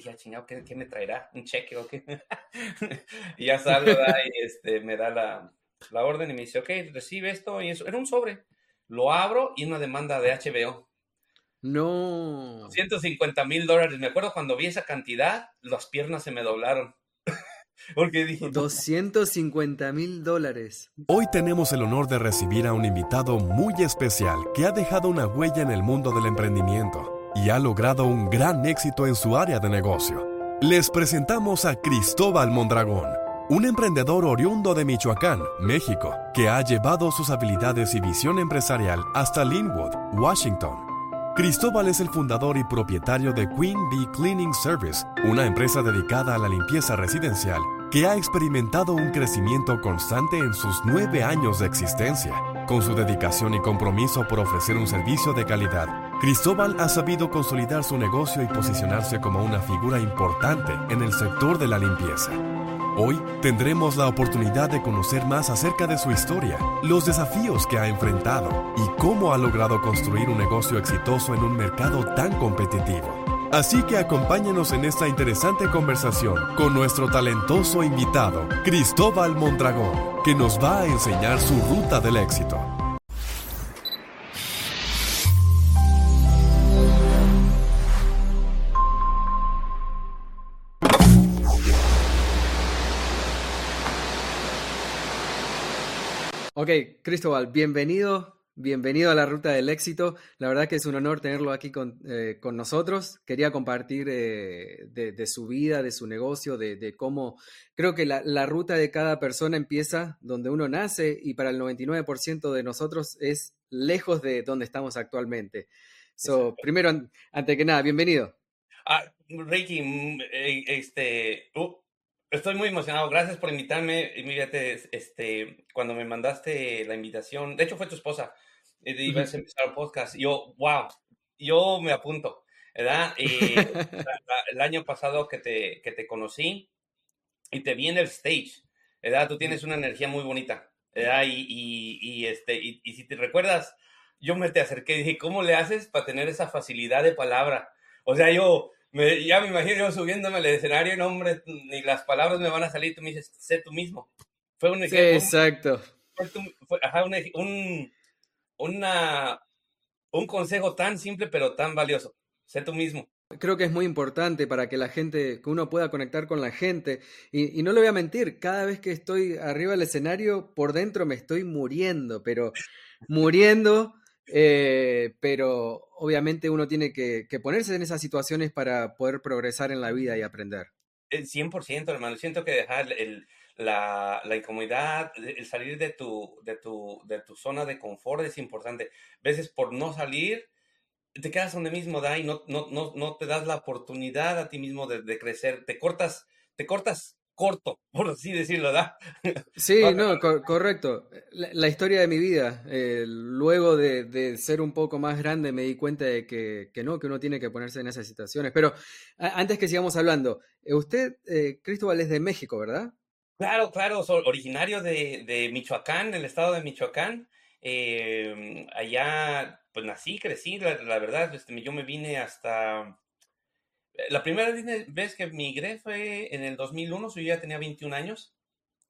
dije, ah, chingado, ¿qué, ¿qué, me traerá? ¿Un cheque o qué? y ya salgo y este, me da la, la, orden y me dice, ok, recibe esto y eso. Era un sobre. Lo abro y una demanda de HBO. No. 150 mil dólares. Me acuerdo cuando vi esa cantidad, las piernas se me doblaron. Porque dije... 250 mil dólares. Hoy tenemos el honor de recibir a un invitado muy especial que ha dejado una huella en el mundo del emprendimiento y ha logrado un gran éxito en su área de negocio. Les presentamos a Cristóbal Mondragón, un emprendedor oriundo de Michoacán, México, que ha llevado sus habilidades y visión empresarial hasta Linwood, Washington Cristóbal es el fundador y propietario de Queen Bee Cleaning Service, una empresa dedicada a la limpieza residencial que ha experimentado un crecimiento constante en sus nueve años de existencia. Con su dedicación y compromiso por ofrecer un servicio de calidad, Cristóbal ha sabido consolidar su negocio y posicionarse como una figura importante en el sector de la limpieza. Hoy tendremos la oportunidad de conocer más acerca de su historia, los desafíos que ha enfrentado y cómo ha logrado construir un negocio exitoso en un mercado tan competitivo. Así que acompáñenos en esta interesante conversación con nuestro talentoso invitado, Cristóbal Mondragón, que nos va a enseñar su ruta del éxito. Ok, Cristóbal, bienvenido, bienvenido a la Ruta del Éxito. La verdad que es un honor tenerlo aquí con, eh, nosotros. Quería compartir eh, de, su vida, de su negocio, de, cómo creo que la, ruta de cada persona empieza donde uno nace y para el 99% de nosotros es lejos de donde estamos actualmente. So, primero, antes que nada, bienvenido. Ah, Ricky, mm, eh, este, uh, Estoy muy emocionado. Gracias por invitarme. Mírate, este, cuando me mandaste la invitación, de hecho fue tu esposa, y eh, ibas a empezar el podcast. Yo, wow, yo me apunto, ¿verdad? Y el año pasado que te, que te conocí y te vi en el stage, ¿verdad? Tú tienes una energía muy bonita, ¿verdad? Y, y, y este, y si te recuerdas, yo me te acerqué y dije, ¿cómo le haces para tener esa facilidad de palabra? O sea, yo, ya me imagino yo subiéndome al escenario, no, hombre, ni las palabras me van a salir, tú me dices, sé tú mismo. Fue un ejemplo. exacto. Fue, un, una, un consejo tan simple, pero tan valioso. Sé tú mismo. Creo que es muy importante para que la gente, que uno pueda conectar con la gente. Y, y, no le voy a mentir, cada vez que estoy arriba del escenario, por dentro me estoy muriendo, pero muriendo eh, pero obviamente uno tiene que, ponerse en esas situaciones para poder progresar en la vida y aprender. El 100%, hermano. Siento que dejar el, la, la, incomodidad, el salir de tu, de, tu, de tu zona de confort es importante. A veces por no salir, te quedas donde mismo da y no, no, no, no te das la oportunidad a ti mismo de, de crecer. Te cortas, te cortas corto, por así decirlo, ¿verdad? Sí, no, correcto. La, historia de mi vida, eh, luego de, ser un poco más grande me di cuenta de que, no, que uno tiene que ponerse en esas situaciones. Pero antes que sigamos hablando, eh, usted, eh, Cristóbal, es de México, ¿verdad? Claro, claro, soy originario de, de Michoacán, del estado de Michoacán. Eh, allá, pues nací, crecí, la, la verdad, este, yo me vine hasta la primera vez que migré fue en el 2001, yo ya tenía 21 años.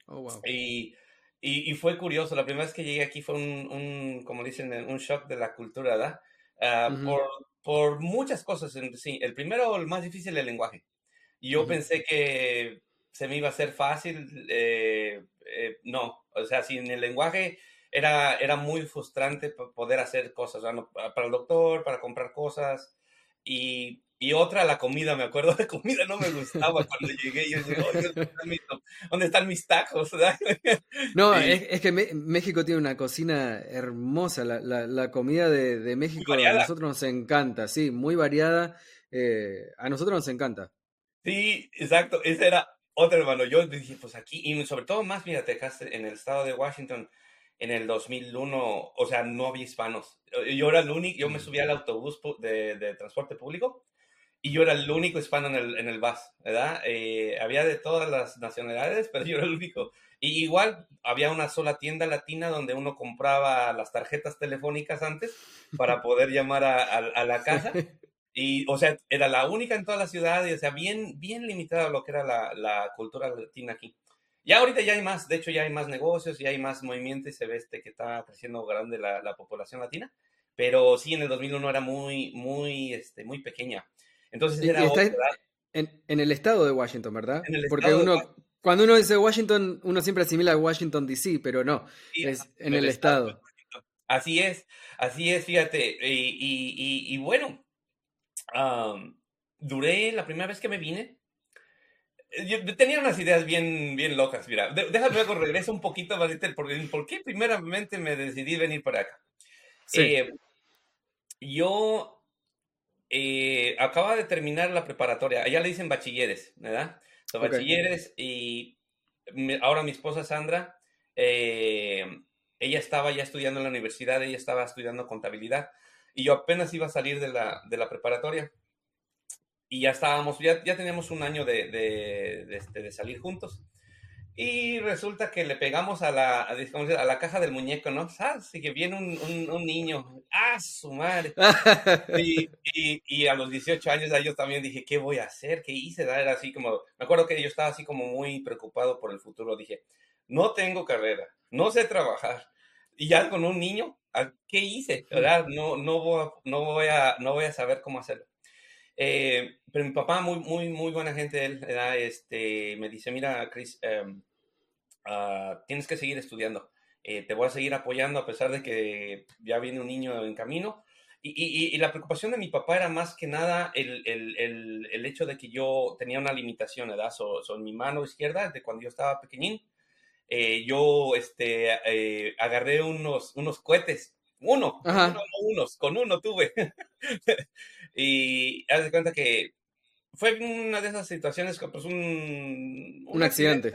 Oh, wow. Y, y, fue curioso, la primera vez que llegué aquí fue un, un como dicen, un shock de la cultura, ¿verdad? Ah, por, por, muchas cosas. Sí, el primero, el más difícil, el lenguaje. Yo pensé que se me iba a hacer fácil. Eh, eh, no, o sea, sin el lenguaje era, era muy frustrante poder hacer cosas, para el doctor, para comprar cosas. Y y otra, la comida, me acuerdo, la comida no me gustaba cuando llegué. Yo dije, ¿dónde están mis tacos? No, es, que México tiene una cocina hermosa. La, la, comida de, de México a nosotros nos encanta, sí, muy variada. Eh, a nosotros nos encanta. Sí, exacto. Ese era otro hermano. Yo dije, pues aquí, y sobre todo más, fíjate, en el estado de Washington, en el 2001, o sea, no había hispanos. Yo era el único, yo me subía al autobús de, de transporte público y yo era el único hispano en el, en el bus, ¿verdad? Eh, había de todas las nacionalidades, pero yo era el único. Y igual había una sola tienda latina donde uno compraba las tarjetas telefónicas antes para poder llamar a, a, la casa. Y, o sea, era la única en toda la ciudad, y, o sea, bien, bien limitada lo que era la, la cultura latina aquí. Ya ahorita ya hay más, de hecho ya hay más negocios, ya hay más movimiento y se ve este que está creciendo grande la, la población latina, pero sí en el 2001 era muy, muy, este, muy pequeña. Entonces era en, en, el estado de Washington, ¿verdad? Porque uno, cuando uno dice Washington, uno siempre asimila a Washington DC, pero no, es en el, estado. Así es, así es, fíjate. Y, y, y, bueno, duré la primera vez que me vine. Yo tenía unas ideas bien, bien locas, mira. Déjame luego regreso un poquito, porque ¿por qué primeramente me decidí venir para acá? Eh, yo eh, acaba de terminar la preparatoria, allá le dicen bachilleres, ¿verdad? bachilleres y ahora mi esposa Sandra, eh, ella estaba ya estudiando en la universidad, ella estaba estudiando contabilidad y yo apenas iba a salir de la, de la preparatoria y ya estábamos, ya, ya teníamos un año de, de, de, este, de salir juntos. Y resulta que le pegamos a la, a, a la caja del muñeco, ¿no? Así que viene un, un, niño. ¡Ah, su madre! y, y, y, a los 18 años yo también dije, ¿qué voy a hacer? ¿Qué hice? Era así como, me acuerdo que yo estaba así como muy preocupado por el futuro. Dije, no tengo carrera, no sé trabajar. Y ya con un niño, ¿qué hice? ¿Verdad? No, no, voy a, no, voy a, no voy a saber cómo hacerlo. Eh, pero mi papá, muy, muy, muy buena gente, él, este, me dice, mira, Chris, Ah, tienes que seguir estudiando. Eh, te voy a seguir apoyando a pesar de que ya viene un niño en camino. Y, la preocupación de mi papá era más que nada el, el, el, hecho de que yo tenía una limitación, ¿verdad? Son mi mano izquierda, de cuando yo estaba pequeñín, eh, yo este, eh, agarré unos, unos cohetes, uno, uno, unos, con uno tuve. y haz de cuenta que fue una de esas situaciones, pues un, un, accidente.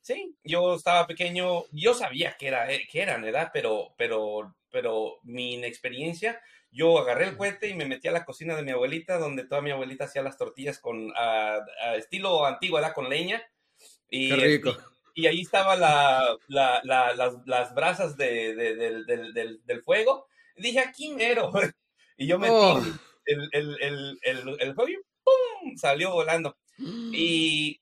Sí, yo estaba pequeño, yo sabía que, era, eh, que eran, ¿verdad? Pero, pero, pero mi inexperiencia, yo agarré el cohete y me metí a la cocina de mi abuelita, donde toda mi abuelita hacía las tortillas con estilo antiguo, ¿verdad? Con leña. Y, Qué rico. Y, ahí estaba la, la, la, las, las, brasas de, de, del, del, del, fuego. Y dije, aquí mero. Y yo metí oh. el, el, el, el, fuego y ¡pum! salió volando. Y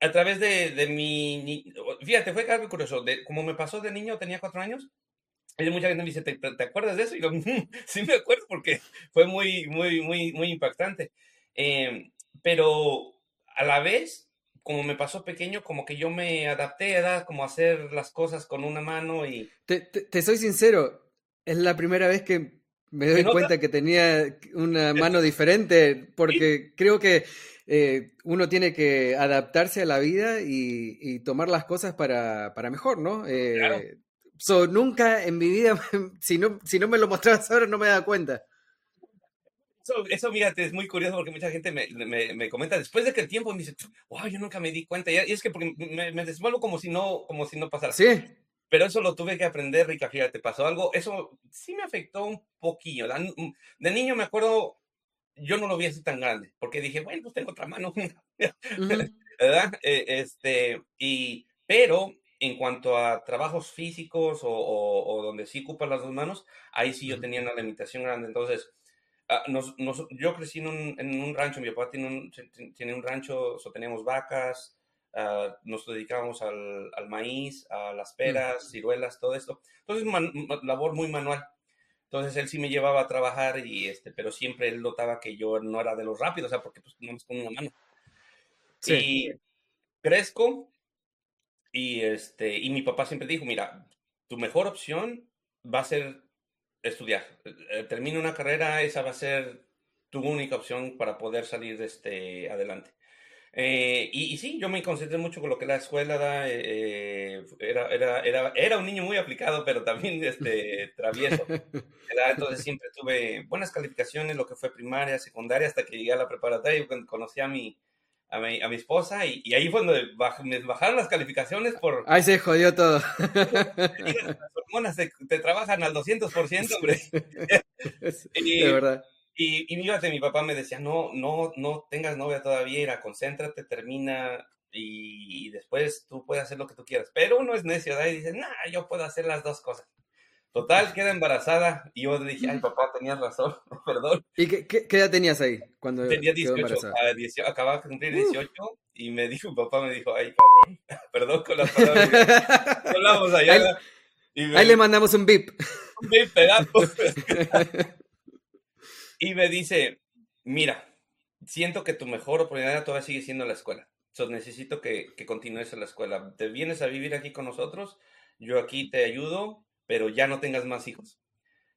a través de, de mi... Fíjate, fue algo curioso. De, como me pasó de niño, tenía cuatro años. Y mucha gente me dice, ¿te, ¿te acuerdas de eso? Y yo, sí me acuerdo porque fue muy, muy, muy, muy impactante. Eh, pero a la vez, como me pasó pequeño, como que yo me adapté a como hacer las cosas con una mano y... Te, te, soy sincero, es la primera vez que me doy cuenta que tenía una mano diferente, porque creo que eh, uno tiene que adaptarse a la vida y, tomar las cosas para, mejor, ¿no? Eh, nunca en mi vida, si no, si no me lo mostrabas ahora, no me da cuenta. Eso, eso, fíjate, es muy curioso porque mucha gente me, me, comenta después de que el tiempo me dice, wow, yo nunca me di cuenta. Y, es que porque me, me desenvuelvo como si no, como si no pasara. Sí. Pero eso lo tuve que aprender, Rica, fíjate, pasó algo. Eso sí me afectó un poquillo. De niño me acuerdo yo no lo vi así tan grande, porque dije, bueno, pues tengo otra mano, ¿verdad? Eh, este, y, pero en cuanto a trabajos físicos o, o, donde sí ocupan las dos manos, ahí sí yo tenía una limitación grande. Entonces, ah, nos, yo crecí en un, en un, rancho, mi papá tiene un, tiene un rancho, o teníamos vacas, uh, nos dedicábamos al, al, maíz, a las peras, ciruelas, todo esto. Entonces, labor muy manual. Entonces él sí me llevaba a trabajar y este, pero siempre él notaba que yo no era de los rápidos, o sea, porque pues no con una mano. Sí. Y crezco y este, y mi papá siempre dijo, mira, tu mejor opción va a ser estudiar. Eh, termina una carrera, esa va a ser tu única opción para poder salir este, adelante. Eh, y, sí, yo me concentré mucho con lo que la escuela da. Eh, era, era, era, era, un niño muy aplicado, pero también este, travieso. Entonces siempre tuve buenas calificaciones, lo que fue primaria, secundaria, hasta que llegué a la preparatoria y conocí a mi, a mi, a mi esposa y, y, ahí fue donde me bajaron las calificaciones por... Ahí se jodió todo. Las hormonas te, te trabajan al 200%, hombre. y, de verdad. Y, y mi papá me decía, no, no, no tengas novia todavía, era, concéntrate, termina y, después tú puedes hacer lo que tú quieras. Pero uno es necio, ¿verdad? Y dice, nah, yo puedo hacer las dos cosas. Total, queda embarazada y yo dije, ay, papá, tenías razón, perdón. ¿Y qué, qué, edad tenías ahí cuando Tenía 18, ah, acababa de cumplir 18 y me dijo, papá me dijo, ay, cabrón, perdón con las palabras. hablamos allá. Ahí, le mandamos un bip. Un bip y me dice, mira, siento que tu mejor oportunidad todavía sigue siendo la escuela. So, necesito que, que continúes en la escuela. Te vienes a vivir aquí con nosotros, yo aquí te ayudo, pero ya no tengas más hijos.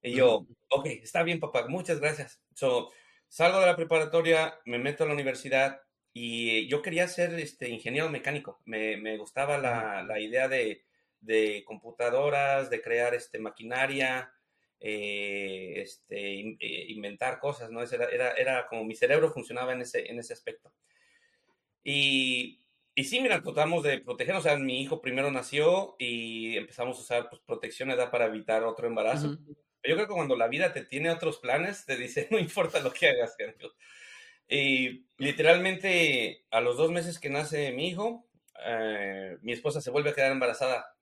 Y yo, ok, está bien, papá, muchas gracias. So, salgo de la preparatoria, me meto a la universidad y yo quería ser este, ingeniero mecánico. Me, me gustaba la, la idea de, de, computadoras, de crear este, maquinaria, eh, este, eh, inventar cosas, ¿no? Era, era, era, como mi cerebro funcionaba en ese, en ese aspecto. Y y sí, mira, tratamos de proteger, o sea, mi hijo primero nació y empezamos a usar pues, protección edad para evitar otro embarazo. Yo creo que cuando la vida te tiene otros planes, te dice, no importa lo que hagas, Y literalmente a los dos meses que nace mi hijo, eh, mi esposa se vuelve a quedar embarazada.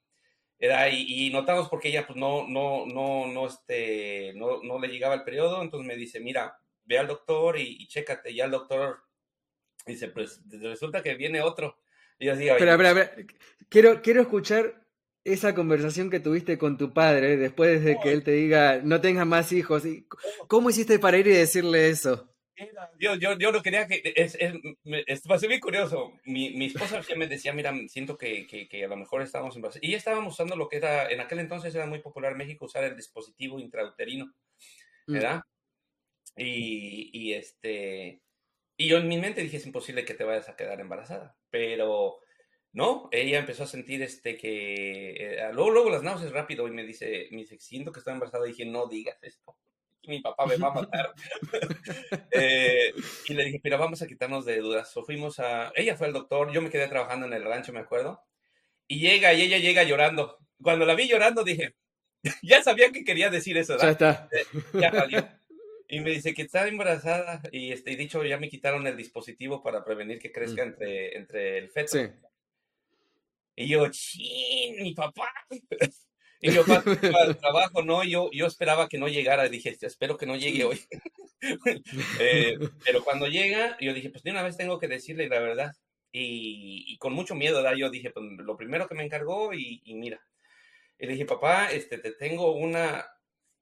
Era, y, y, notamos porque ella pues no, no, no, no, este, no, no le llegaba el periodo, entonces me dice, mira, ve al doctor y, y chécate. Y al doctor dice, pues resulta que viene otro. Y pero, a ver, quiero, quiero escuchar esa conversación que tuviste con tu padre después de que él te diga, no tengas más hijos. ¿Cómo hiciste para ir y decirle eso? Yo, yo, yo no quería que... Es, es, es, bien curioso. Mi, mi esposa me decía, mira, siento que, que, que a lo mejor estábamos en Y ya estábamos usando lo que era... En aquel entonces era muy popular en México usar el dispositivo intrauterino. Mm. ¿Verdad? Y, y este... Y yo en mi mente dije, es imposible que te vayas a quedar embarazada. Pero no, ella empezó a sentir este que... Eh, luego, luego las náuseas rápido y me dice, me dice, siento que estoy embarazada. Y dije, no digas esto. Mi papá me va a matar. Eh, y le dije, pero vamos a quitarnos de dudas. O fuimos a... Ella fue al doctor, yo me quedé trabajando en el rancho, me acuerdo. Y llega, y ella llega llorando. Cuando la vi llorando dije, ya sabía que quería decir eso. ¿verdad? Ya está. Eh, ya salió. Y me dice que está embarazada y este, dicho, ya me quitaron el dispositivo para prevenir que crezca mm. entre, entre el feto. Sí. Y yo, ¡chin! Mi papá. Y yo, al trabajo, no, yo, yo esperaba que no llegara. Dije, espero que no llegue hoy. Eh, pero cuando llega, yo dije, pues de una vez tengo que decirle la verdad. Y, y con mucho miedo, ¿verdad? Yo dije, pues lo primero que me encargó y, y mira. Y le dije, papá, este, te tengo una,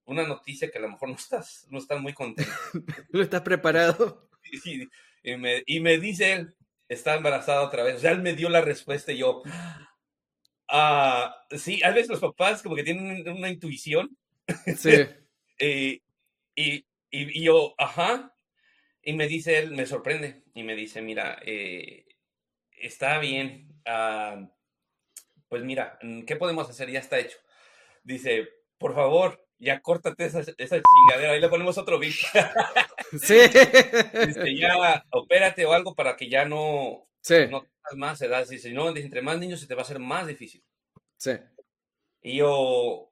una noticia que a lo mejor no estás, no estás muy contento. ¿No estás preparado? Y, me, y me dice él, está embarazada otra vez. O sea, él me dio la respuesta y yo, ah, sí, a veces los papás como que tienen una intuición. Sí. y, y, y, yo, ajá. Y me dice él, me sorprende, y me dice, mira, eh, está bien. Ah, pues mira, ¿qué podemos hacer? Ya está hecho. Dice, por favor, ya córtate esa, esa chingadera, ahí le ponemos otro beat. sí. ya opérate o algo para que ya no, sí. no tengas más edad. Si no, entre más niños se te va a hacer más difícil. Sí. Y yo,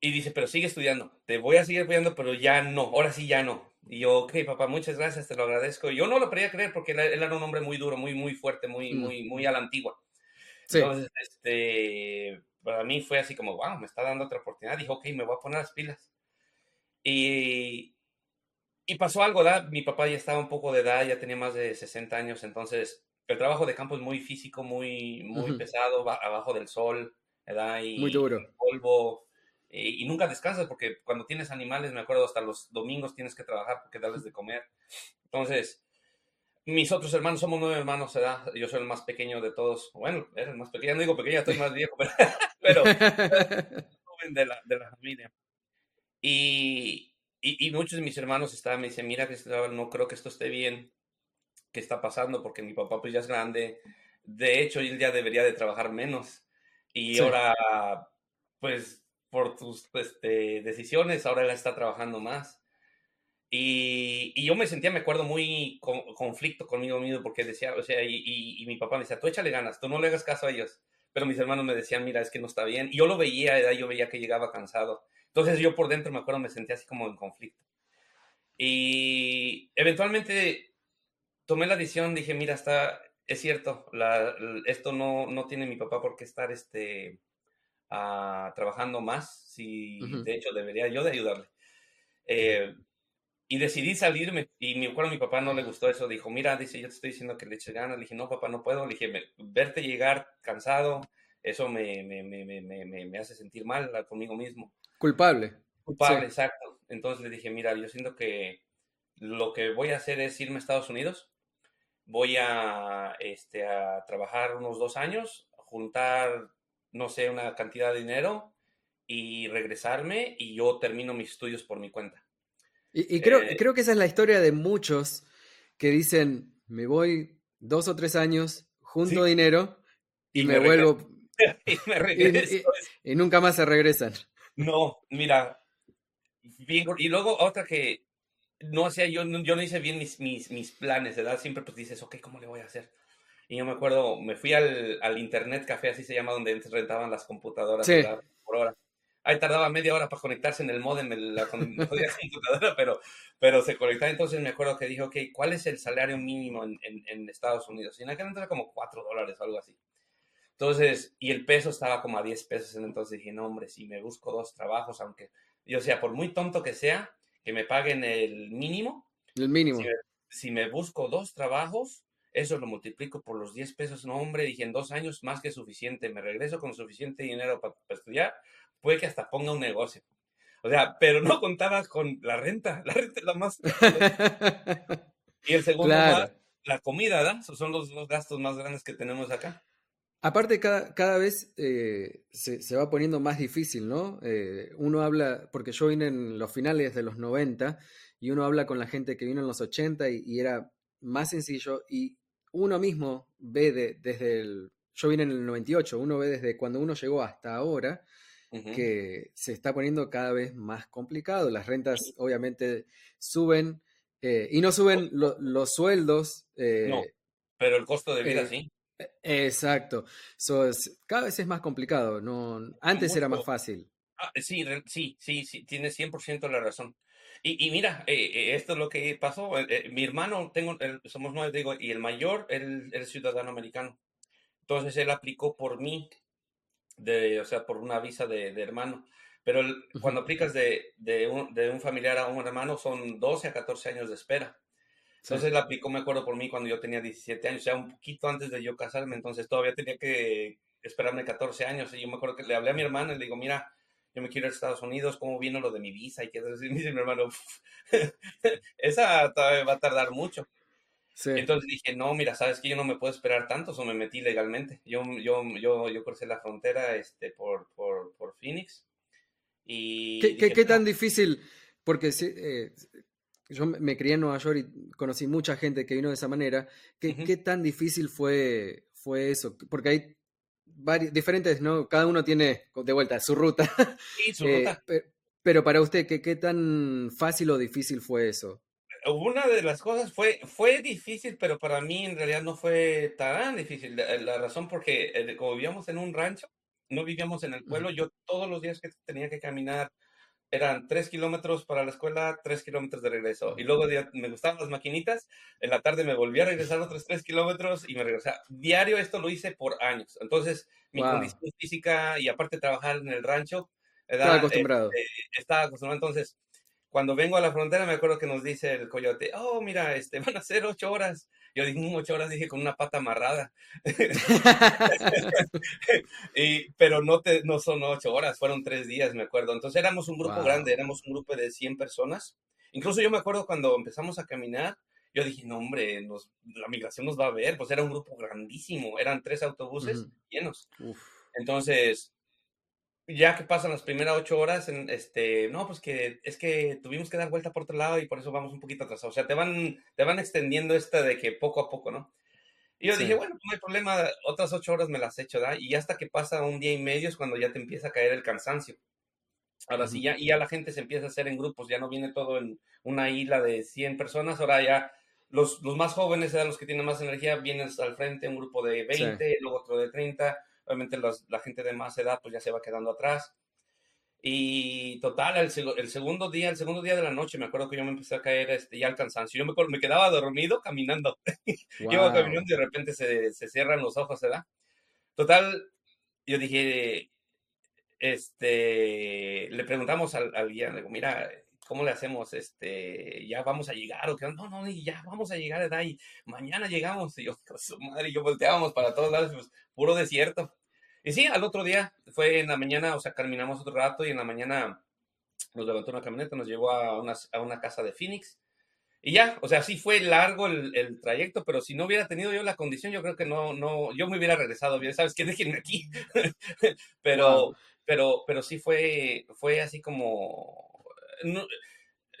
y dice, pero sigue estudiando, te voy a seguir estudiando, pero ya no, ahora sí ya no. Y yo, ok, papá, muchas gracias, te lo agradezco. Yo no lo podía creer porque él, era un hombre muy duro, muy, muy fuerte, muy, mm. muy, muy a la antigua. Sí. Entonces, este, para mí fue así como, wow, me está dando otra oportunidad. Dijo, ok, me voy a poner las pilas. Y, y pasó algo, ¿verdad? Mi papá ya estaba un poco de edad, ya tenía más de 60 años, entonces el trabajo de campo es muy físico, muy, muy pesado, abajo del sol, ¿verdad? Y, muy duro. polvo. Y, nunca descansas porque cuando tienes animales, me acuerdo, hasta los domingos tienes que trabajar porque darles de comer. Entonces, mis otros hermanos, somos nueve hermanos, ¿verdad? Yo soy el más pequeño de todos. Bueno, eres el más pequeño, no digo pequeño, estoy más viejo, pero, joven de la, de la familia. Y, y, muchos de mis hermanos estaban, me dicen, mira, no creo que esto esté bien, ¿qué está pasando? Porque mi papá pues ya es grande. De hecho, él ya debería de trabajar menos. Y ahora, pues, por tus este, decisiones, ahora él está trabajando más. Y, yo me sentía, me acuerdo, muy conflicto conmigo mismo porque decía, o sea, y, mi papá me decía, tú échale ganas, tú no le hagas caso a ellos. Pero mis hermanos me decían, mira, es que no está bien. Y yo lo veía, yo veía que llegaba cansado. Entonces yo por dentro, me acuerdo, me sentía así como en conflicto. Y eventualmente tomé la decisión, dije, mira, está, es cierto, la, esto no, no tiene mi papá por qué estar este, ah, trabajando más, si de hecho debería yo de ayudarle. Eh, y decidí salirme. Y me acuerdo, mi papá no le gustó eso. Dijo, mira, dice, yo te estoy diciendo que le eche ganas. Le dije, no, papá, no puedo. Le dije, verte llegar cansado, eso me, me, me, me hace sentir mal conmigo mismo. Culpable. Culpable, exacto. Entonces le dije, mira, yo siento que lo que voy a hacer es irme a Estados Unidos. Voy a, este, a trabajar unos dos años, juntar, no sé, una cantidad de dinero y regresarme y yo termino mis estudios por mi cuenta. Y, creo, eh, creo que esa es la historia de muchos que dicen, me voy dos o tres años, junto dinero y, me, vuelvo... y, me regreso. y, nunca más se regresan. No, mira, y luego otra que no sé, yo, yo no hice bien mis, mis, mis planes, ¿verdad? Siempre pues dices, ok, ¿cómo le voy a hacer? Y yo me acuerdo, me fui al, al Internet Café, así se llama, donde rentaban las computadoras por hora ahí tardaba media hora para conectarse en el modem, en la, computadora, pero, pero se conectaba. Entonces me acuerdo que dijo, ok, ¿cuál es el salario mínimo en, en, Estados Unidos? Y en aquel entonces era como 4 dólares o algo así. Entonces, y el peso estaba como a 10 pesos. Entonces dije, no, hombre, si me busco dos trabajos, aunque yo sea, por muy tonto que sea, que me paguen el mínimo. El mínimo. Si me, busco dos trabajos, eso lo multiplico por los 10 pesos. No, hombre, dije, en dos años más que suficiente. Me regreso con suficiente dinero para estudiar puede que hasta ponga un negocio. O sea, pero no contabas con la renta. La renta es la más. y el segundo, la comida, ¿verdad? Son los, dos gastos más grandes que tenemos acá. Aparte, cada, cada vez eh, se, se, va poniendo más difícil, ¿no? Eh, uno habla, porque yo vine en los finales de los 90 y uno habla con la gente que vino en los 80 y, era más sencillo y uno mismo ve desde el, yo vine en el 98, uno ve desde cuando uno llegó hasta ahora que se está poniendo cada vez más complicado. Las rentas obviamente suben eh, y no suben los sueldos. no, eh, pero el costo de vida eh, sí. Exacto. cada vez es más complicado. No, antes era más fácil. Ah, sí, sí, sí, sí, tienes 100% la razón. Y, mira, esto es lo que pasó. mi hermano, tengo, somos nueve, digo, y el mayor, él, es ciudadano americano. Entonces él aplicó por mí de, o sea, por una visa de, hermano. Pero cuando aplicas de, de, un, de, un, familiar a un hermano son 12 a 14 años de espera. Entonces la aplicó, me acuerdo por mí, cuando yo tenía 17 años, o sea, un poquito antes de yo casarme, entonces todavía tenía que esperarme 14 años. Y yo me acuerdo que le hablé a mi hermano y le digo, mira, yo me quiero ir a Estados Unidos, ¿cómo vino lo de mi visa? Y que decir, mi hermano, esa va a tardar mucho. Entonces dije, no, mira, sabes que yo no me puedo esperar tanto, o me metí legalmente. Yo, yo, yo, yo crucé la frontera este, por, por, por Phoenix. Y ¿Qué, qué, tan difícil? Porque eh, yo me crié en Nueva York y conocí mucha gente que vino de esa manera. ¿Qué, ¿qué tan difícil fue, fue eso? Porque hay varios, diferentes, ¿no? Cada uno tiene de vuelta su ruta. Sí, su ruta. Eh, pero para usted, ¿qué, ¿qué tan fácil o difícil fue eso? Una de las cosas fue, fue difícil, pero para mí en realidad no fue tan difícil. La, razón porque eh, como vivíamos en un rancho, no vivíamos en el pueblo, yo todos los días que tenía que caminar eran tres kilómetros para la escuela, tres kilómetros de regreso. Y luego me gustaban las maquinitas, en la tarde me volví a regresar otros tres kilómetros y me regresaba. Diario esto lo hice por años. Entonces, mi condición física y aparte trabajar en el rancho, estaba acostumbrado. Este, estaba acostumbrado. Entonces, cuando vengo a la frontera me acuerdo que nos dice el coyote, oh, mira, este, van a ser ocho horas. Yo dije, ocho horas, dije, con una pata amarrada. y, pero no, te, no son ocho horas, fueron tres días, me acuerdo. Entonces éramos un grupo grande, éramos un grupo de 100 personas. Incluso yo me acuerdo cuando empezamos a caminar, yo dije, no, hombre, nos, la migración nos va a ver, pues era un grupo grandísimo, eran tres autobuses llenos. Entonces, ya que pasan las primeras ocho horas, en, este, no, pues que es que tuvimos que dar vuelta por otro lado y por eso vamos un poquito atrasados. O sea, te van, te van extendiendo esta de que poco a poco, ¿no? Y yo dije, bueno, pues no hay problema, otras ocho horas me las hecho, ¿da? Y hasta que pasa un día y medio es cuando ya te empieza a caer el cansancio. Ahora sí, ya, y ya la gente se empieza a hacer en grupos, ya no viene todo en una isla de 100 personas, ahora ya los, los más jóvenes, los que tienen más energía, vienen al frente, un grupo de 20, luego otro de 30, obviamente la gente de más edad pues ya se va quedando atrás. Y total, el, el, segundo día, el segundo día de la noche, me acuerdo que yo me empecé a caer este, ya al cansancio. Yo me, me quedaba dormido caminando. Yo caminando y de repente se, se cierran los ojos, ¿verdad? Total, yo dije, este, le preguntamos al, guía, le digo, mira, ¿cómo le hacemos? Este, ya vamos a llegar, o que no, no, ya vamos a llegar, y mañana llegamos. Y yo, su madre, y yo volteábamos para todos lados, pues, puro desierto. Y sí, al otro día, fue en la mañana, o sea, caminamos otro rato y en la mañana nos levantó una camioneta, nos llevó a una, a una casa de Phoenix. Y ya, o sea, sí fue largo el, trayecto, pero si no hubiera tenido yo la condición, yo creo que no, no, yo me hubiera regresado bien, ¿sabes qué? Déjenme aquí. pero, pero, pero sí fue, fue así como,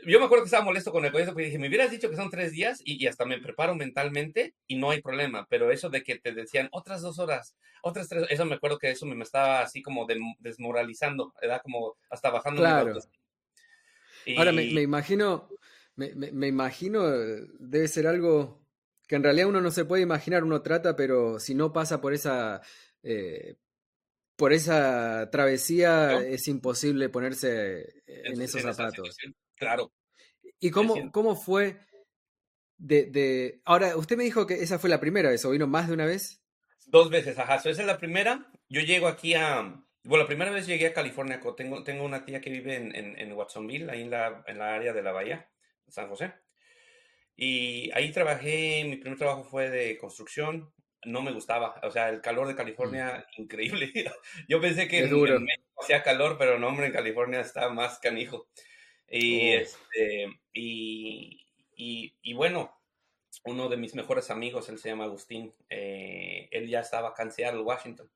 yo me acuerdo que estaba molesto con el proyecto porque dije, me hubieras dicho que son tres días y, hasta me preparo mentalmente y no hay problema, pero eso de que te decían otras dos horas, otras tres, eso me acuerdo que eso me, estaba así como desmoralizando, era como hasta bajando. Claro. Ahora me, imagino, me, me, imagino, debe ser algo que en realidad uno no se puede imaginar, uno trata, pero si no pasa por esa... Eh, por esa travesía es imposible ponerse en, esos zapatos. Claro. ¿Y cómo, cómo fue de, de, Ahora, usted me dijo que esa fue la primera vez, ¿o vino más de una vez? Dos veces, ajá. esa es la primera. Yo llego aquí a... Bueno, la primera vez llegué a California. Tengo, tengo una tía que vive en, en, Watsonville, ahí en la, en la área de la bahía, San José. Y ahí trabajé, mi primer trabajo fue de construcción. No me gustaba, o sea, el calor de mm. California, increíble. Yo pensé que en, en, México hacía calor, pero no, hombre, en California está más canijo. Y, este, y, y, bueno, uno de mis mejores amigos, él se llama Agustín, eh, él ya estaba canceado en Washington.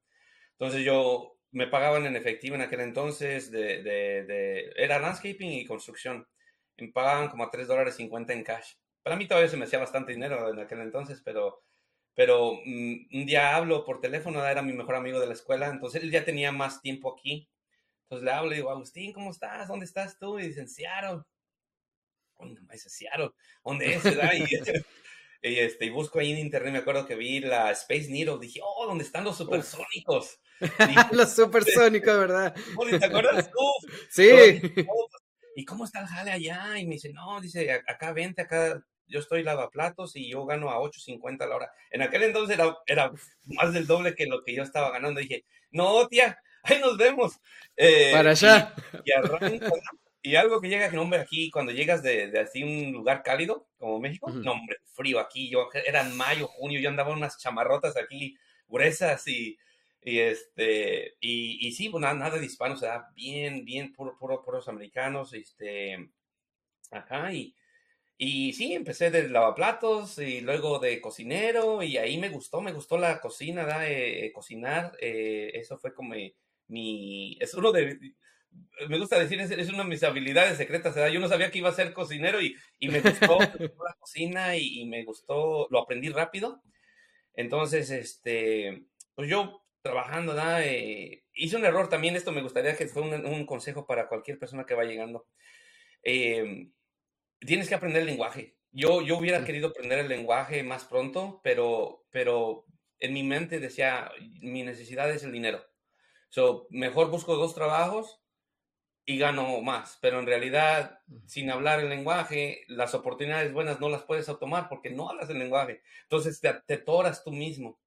Entonces yo me pagaban en efectivo en aquel entonces, de, de, de, era landscaping y construcción. Me pagaban como a 3 dólares 50 en cash. Para mí todavía se me hacía bastante dinero en aquel entonces, pero, pero mm, un día hablo por teléfono, era mi mejor amigo de la escuela, entonces él ya tenía más tiempo aquí entonces le hablo y digo, Agustín, ¿cómo estás? ¿Dónde estás tú? Y dicen, Seattle. ¿Dónde más es Seattle? ¿Dónde es? Y, este, y busco ahí en internet, me acuerdo que vi la Space Needle, dije, oh, ¿dónde están los supersónicos? los supersónicos, ¿verdad? ¿Te acuerdas? sí. ¿Y cómo está el jale allá? Y me dice, no, dice, acá vente, acá yo estoy lavaplatos y yo gano a 8.50 a la hora. En aquel entonces era, era, más del doble que lo que yo estaba ganando. dije, no, tía, ahí nos vemos. Eh, Para allá. Y, algo que llega, que hombre, aquí cuando llegas de, así un lugar cálido como México, no, hombre, frío aquí. Yo era en mayo, junio, yo andaba unas chamarrotas aquí gruesas y, y este, y, y sí, pues nada, nada de hispanos, o sea, bien, bien, puro, puro, puros americanos, este, ajá, y, y sí, empecé de lavaplatos y luego de cocinero y ahí me gustó, me gustó la cocina, ¿da? Eh, cocinar, eh, eso fue como mi, es uno de, me gusta decir, es, una de mis habilidades secretas, ¿verdad? Yo no sabía que iba a ser cocinero y, y me gustó, la cocina y, me gustó, lo aprendí rápido. Entonces, este, pues yo trabajando, ¿da? Eh, hice un error también, esto me gustaría que fue un, un consejo para cualquier persona que va llegando. Eh, tienes que aprender el lenguaje. Yo, yo hubiera querido aprender el lenguaje más pronto, pero, pero en mi mente decía, mi necesidad es el dinero. So, mejor busco dos trabajos y gano más, pero en realidad, sin hablar el lenguaje, las oportunidades buenas no las puedes tomar porque no hablas el lenguaje. Entonces te, te toras tú mismo.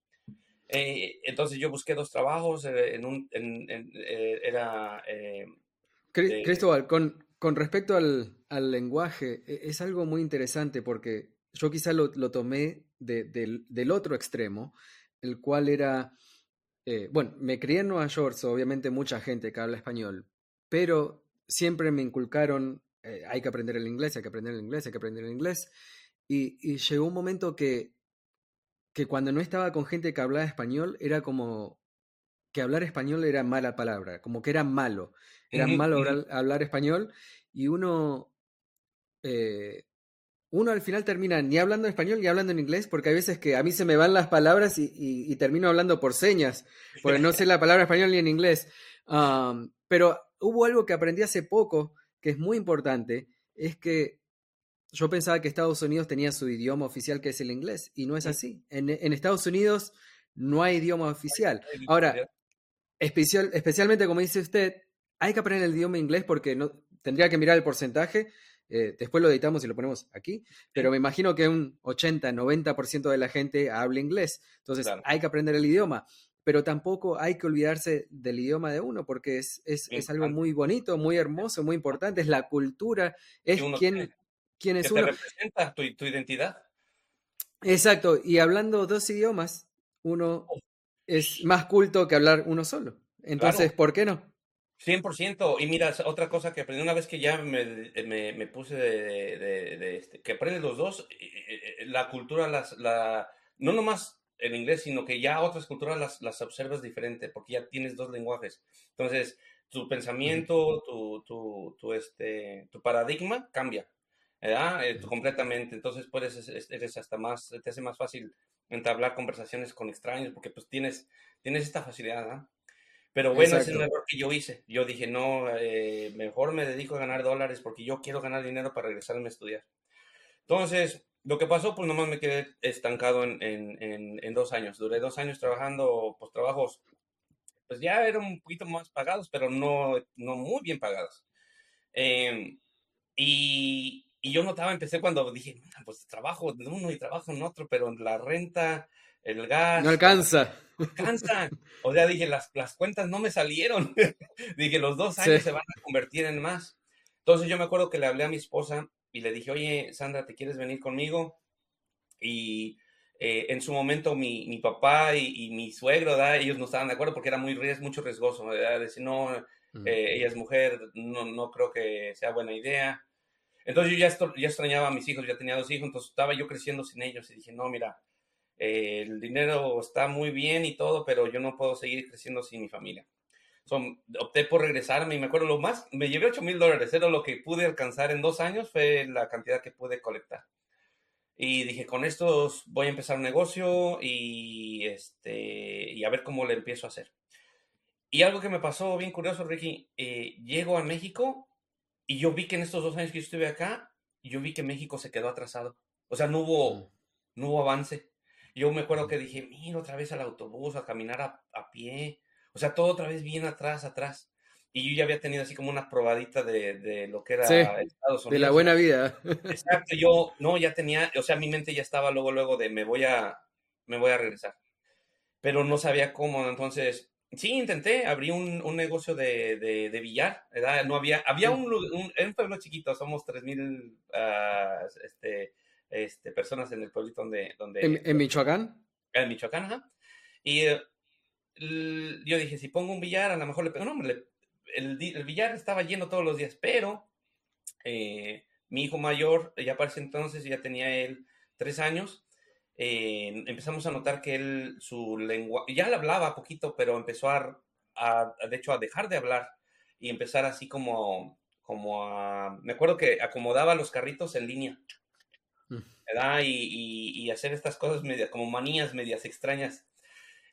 Eh, entonces yo busqué dos trabajos, eh, en un, en, eh, era... Cristóbal, con, con respecto al, lenguaje, e, es algo muy interesante porque yo quizá lo, tomé del, otro extremo, el cual era, eh, bueno, me crié en Nueva York, obviamente mucha gente que habla español, pero siempre me inculcaron, eh, hay que aprender el inglés, hay que aprender el inglés, hay que aprender el inglés, y, llegó un momento que, que cuando no estaba con gente que hablaba español, era como que hablar español era mala palabra, como que era malo. Era malo hablar, español y uno, eh, uno al final termina ni hablando español ni hablando en inglés, porque hay veces que a mí se me van las palabras y, termino hablando por señas, porque no sé la palabra español ni en inglés. pero hubo algo que aprendí hace poco, que es muy importante, es que yo pensaba que Estados Unidos tenía su idioma oficial, que es el inglés, y no es así. En, en Estados Unidos no hay idioma oficial. Ahora, especial, especialmente como dice usted, hay que aprender el idioma inglés porque no, tendría que mirar el porcentaje. Eh, después lo editamos y lo ponemos aquí, pero me imagino que un 80, 90% de la gente habla inglés. Entonces hay que aprender el idioma. pero tampoco hay que olvidarse del idioma de uno, porque es, es, es algo muy bonito, muy hermoso, muy importante, es la cultura, es quien, quién es que uno. Te representa tu, tu identidad. Exacto, y hablando dos idiomas, uno es más culto que hablar uno solo. Entonces, ¿por qué no? 100%. Y mira, otra cosa que aprendí una vez que ya me, me, me puse de, de, de, este, que aprendes los dos, la cultura, las, la, no nomás el inglés, sino que ya otras culturas las, las observas diferente, porque ya tienes dos lenguajes. Entonces, tu pensamiento, tu, tu, tu, este, tu paradigma cambia, ¿verdad? Eh, completamente. Entonces, puedes, eres hasta más, te hace más fácil entablar conversaciones con extraños, porque pues tienes, tienes esta facilidad, ¿verdad? Pero bueno, ese es el error que yo hice. Yo dije, no, eh, mejor me dedico a ganar dólares porque yo quiero ganar dinero para regresarme a estudiar. Entonces, lo que pasó, pues nomás me quedé estancado en, en, en, dos años. Duré dos años trabajando, pues trabajos, pues ya eran un poquito más pagados, pero no, no muy bien pagados. Em, y, y, yo notaba, empecé cuando dije, pues trabajo en uno y trabajo en otro, pero la renta, el gas. No alcanza. No alcanza. O sea, dije, las, las cuentas no me salieron. dije, los dos años se van a convertir en más. Entonces yo me acuerdo que le hablé a mi esposa y le dije, oye, Sandra, ¿te quieres venir conmigo? Y eh, en su momento mi, mi papá y, mi suegro, ¿da? ellos no estaban de acuerdo porque era muy mucho riesgoso. ¿verdad? Decir, no, mm. eh, ella es mujer, no, no creo que sea buena idea. Entonces yo ya, ya extrañaba a mis hijos, ya tenía dos hijos, entonces estaba yo creciendo sin ellos y dije, no, mira, eh, el dinero está muy bien y todo, pero yo no puedo seguir creciendo sin mi familia. opté por regresarme y me acuerdo lo más, me llevé 8 mil dólares, era lo que pude alcanzar en dos años, fue la cantidad que pude colectar. Y dije, con esto voy a empezar un negocio y, este, y a ver cómo le empiezo a hacer. Y algo que me pasó bien curioso, Ricky, eh, llego a México y yo vi que en estos dos años que yo estuve acá, yo vi que México se quedó atrasado. O sea, no hubo, mm. no hubo avance. Yo me acuerdo que dije, mira, otra vez al autobús, a caminar a, pie. O sea, todo otra vez bien atrás, atrás. Y yo ya había tenido así como una probadita de, lo que era Estados Unidos. De la buena vida. Exacto, yo no, ya tenía, o sea, mi mente ya estaba luego, luego de me voy a, me voy a regresar. Pero no sabía cómo, entonces, sí, intenté, abrí un, negocio de, de, billar, ¿verdad? No había, había un, un, un pueblo chiquito, somos 3.000, uh, este, este, personas en el pueblito donde... donde ¿En, Michoacán? En Michoacán, ajá. Y eh, yo dije, si pongo un billar, a lo mejor le pego. No, el, el, billar estaba lleno todos los días, pero eh, mi hijo mayor, ya para ese entonces, ya tenía él tres años, eh, empezamos a notar que él, su lengua, ya le hablaba poquito, pero empezó a, a, de hecho, a dejar de hablar y empezar así como, como a, me acuerdo que acomodaba los carritos en línea. ¿verdad? Y, hacer estas cosas medias, como manías medias extrañas.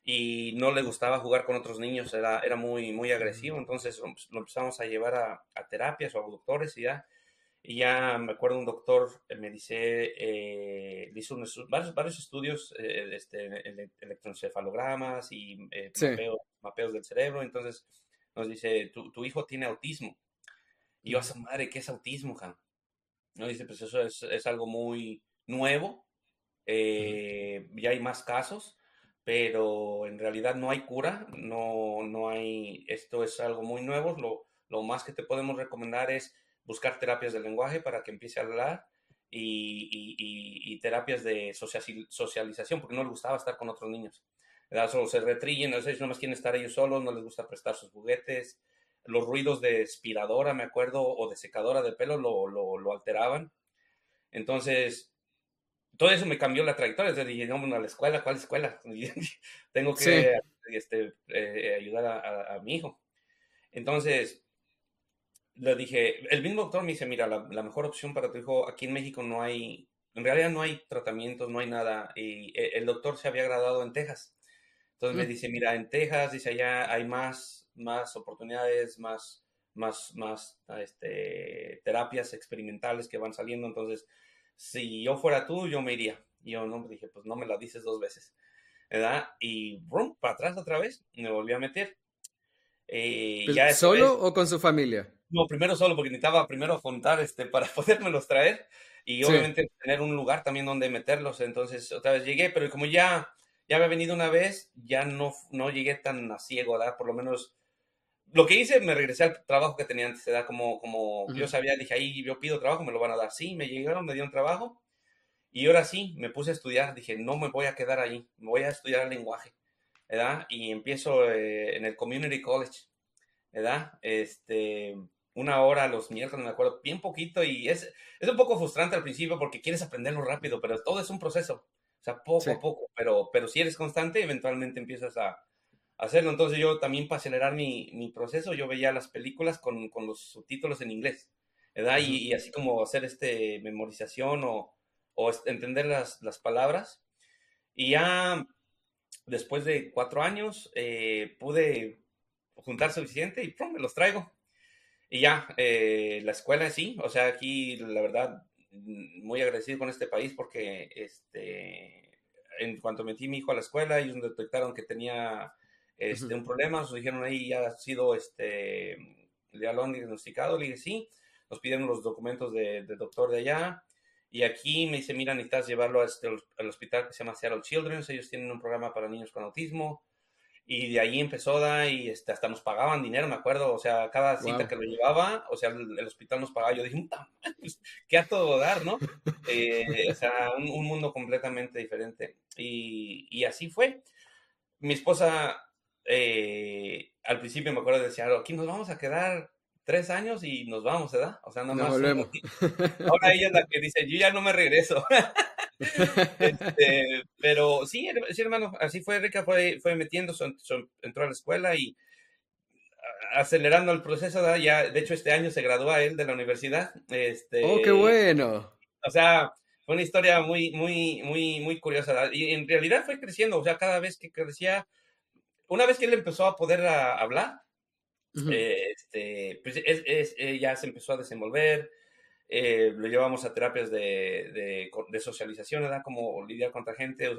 Y no le gustaba jugar con otros niños, era, era muy, muy agresivo. Entonces lo, empezamos a llevar a, terapias o a doctores y ya. Y ya me acuerdo un doctor me dice, eh, hizo varios, varios estudios, eh, este, electroencefalogramas y eh, mapeos, del cerebro. Entonces nos dice, tu, tu hijo tiene autismo. Y yo, a su madre, ¿qué es autismo, ¿no? Dice, pues eso es, es algo muy nuevo, eh, ya hay más casos, pero en realidad no hay cura, no, no hay, esto es algo muy nuevo, lo, lo más que te podemos recomendar es buscar terapias de lenguaje para que empiece a hablar y, y, y, terapias de socialización, porque no le gustaba estar con otros niños. Solo se retrillen, no sé, no más quieren estar ellos solos, no les gusta prestar sus juguetes, los ruidos de aspiradora, me acuerdo, o de secadora de pelo lo, lo, alteraban. Entonces, todo eso me cambió la trayectoria. Entonces dije, no, a la escuela, ¿cuál escuela? Tengo que este, eh, ayudar a, a, mi hijo. Entonces, le dije, el mismo doctor me dice, mira, la, la, mejor opción para tu hijo, aquí en México no hay, en realidad no hay tratamientos, no hay nada. Y eh, el doctor se había graduado en Texas. Entonces me mm. dice, mira, en Texas, dice, allá hay más más oportunidades, más, más, más este, terapias experimentales que van saliendo. Entonces, si yo fuera tú, yo me iría. Y yo no dije, pues no me la dices dos veces. ¿Verdad? Y brum, para atrás otra vez, me volví a meter. Eh, ya ¿Solo o con su familia? No, primero solo, porque necesitaba primero contar este, para podérmelos traer y obviamente tener un lugar también donde meterlos. Entonces, otra vez llegué, pero como ya ya había venido una vez, ya no, no llegué tan a ciego, ¿verdad? Por lo menos lo que hice, me regresé al trabajo que tenía antes, ¿verdad? Como, como yo sabía, dije, ahí yo pido trabajo, me lo van a dar. Sí, me llegaron, me dieron trabajo. Y ahora sí, me puse a estudiar, dije, no me voy a quedar ahí, me voy a estudiar el lenguaje, ¿verdad? Y empiezo eh, en el Community College, ¿verdad? Este, una hora los miércoles, me acuerdo, bien poquito y es, es un poco frustrante al principio porque quieres aprenderlo rápido, pero todo es un proceso, o sea, poco a poco, pero, pero si eres constante, eventualmente empiezas a, hacerlo. Entonces yo también para acelerar mi, mi proceso, yo veía las películas con, con los subtítulos en inglés, ¿verdad? y, así como hacer este memorización o, o entender las, las, palabras. Y ya después de cuatro años eh, pude juntar suficiente y ¡pum! me los traigo. Y ya, eh, la escuela sí, o sea, aquí la verdad, muy agradecido con este país porque este, en cuanto metí mi hijo a la escuela, ellos detectaron que tenía este, un problema, nos dijeron ahí ya ha sido, este, ya lo han diagnosticado, le dije sí, nos pidieron los documentos del de doctor de allá, y aquí me dice, mira, necesitas llevarlo este, al hospital que se llama Seattle Children's, ellos tienen un programa para niños con autismo, y de ahí empezó da y este, hasta nos pagaban dinero, me acuerdo, o sea, cada cita que lo llevaba, o sea, el, hospital nos pagaba, yo dije, pues, ¿qué a todo dar, no? Eh, o sea, un, mundo completamente diferente. Y, y, así fue. Mi esposa, eh, al principio me acuerdo, decía, aquí nos vamos a quedar tres años y nos vamos, ¿verdad? O sea, no más. Volvemos. Ahora ella es la que dice, yo ya no me regreso. Este, pero sí, sí, hermano, así fue, Rica fue, fue metiendo, entró a la escuela y acelerando el proceso, ya, de hecho, este año se gradúa él de la universidad. Este, oh, qué bueno. O sea, fue una historia muy, muy, muy, muy curiosa. Y en realidad fue creciendo, o sea, cada vez que crecía, una vez que él empezó a poder hablar, este, pues es, eh, ya se empezó a desenvolver, eh, lo llevamos a terapias de, de, socialización, ¿verdad? Como lidiar contra gente.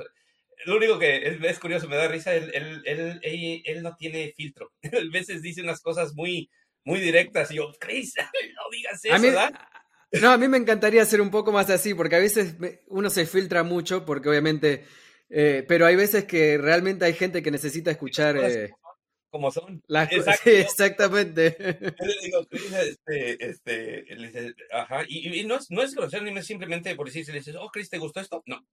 lo único que es, curioso, me da risa, él, él, él, él, no tiene filtro. a veces dice unas cosas muy, muy directas y yo, Chris, no digas eso, ¿verdad? No, a mí me encantaría ser un poco más así, porque a veces uno se filtra mucho, porque obviamente, eh, pero hay veces que realmente hay gente que necesita escuchar como son. Sí, exactamente. Yo le digo, este, este, le dice, ajá, y, y, no es, no es grosero, ni es simplemente por decirse, le dices, oh, Chris, ¿te gustó esto? No.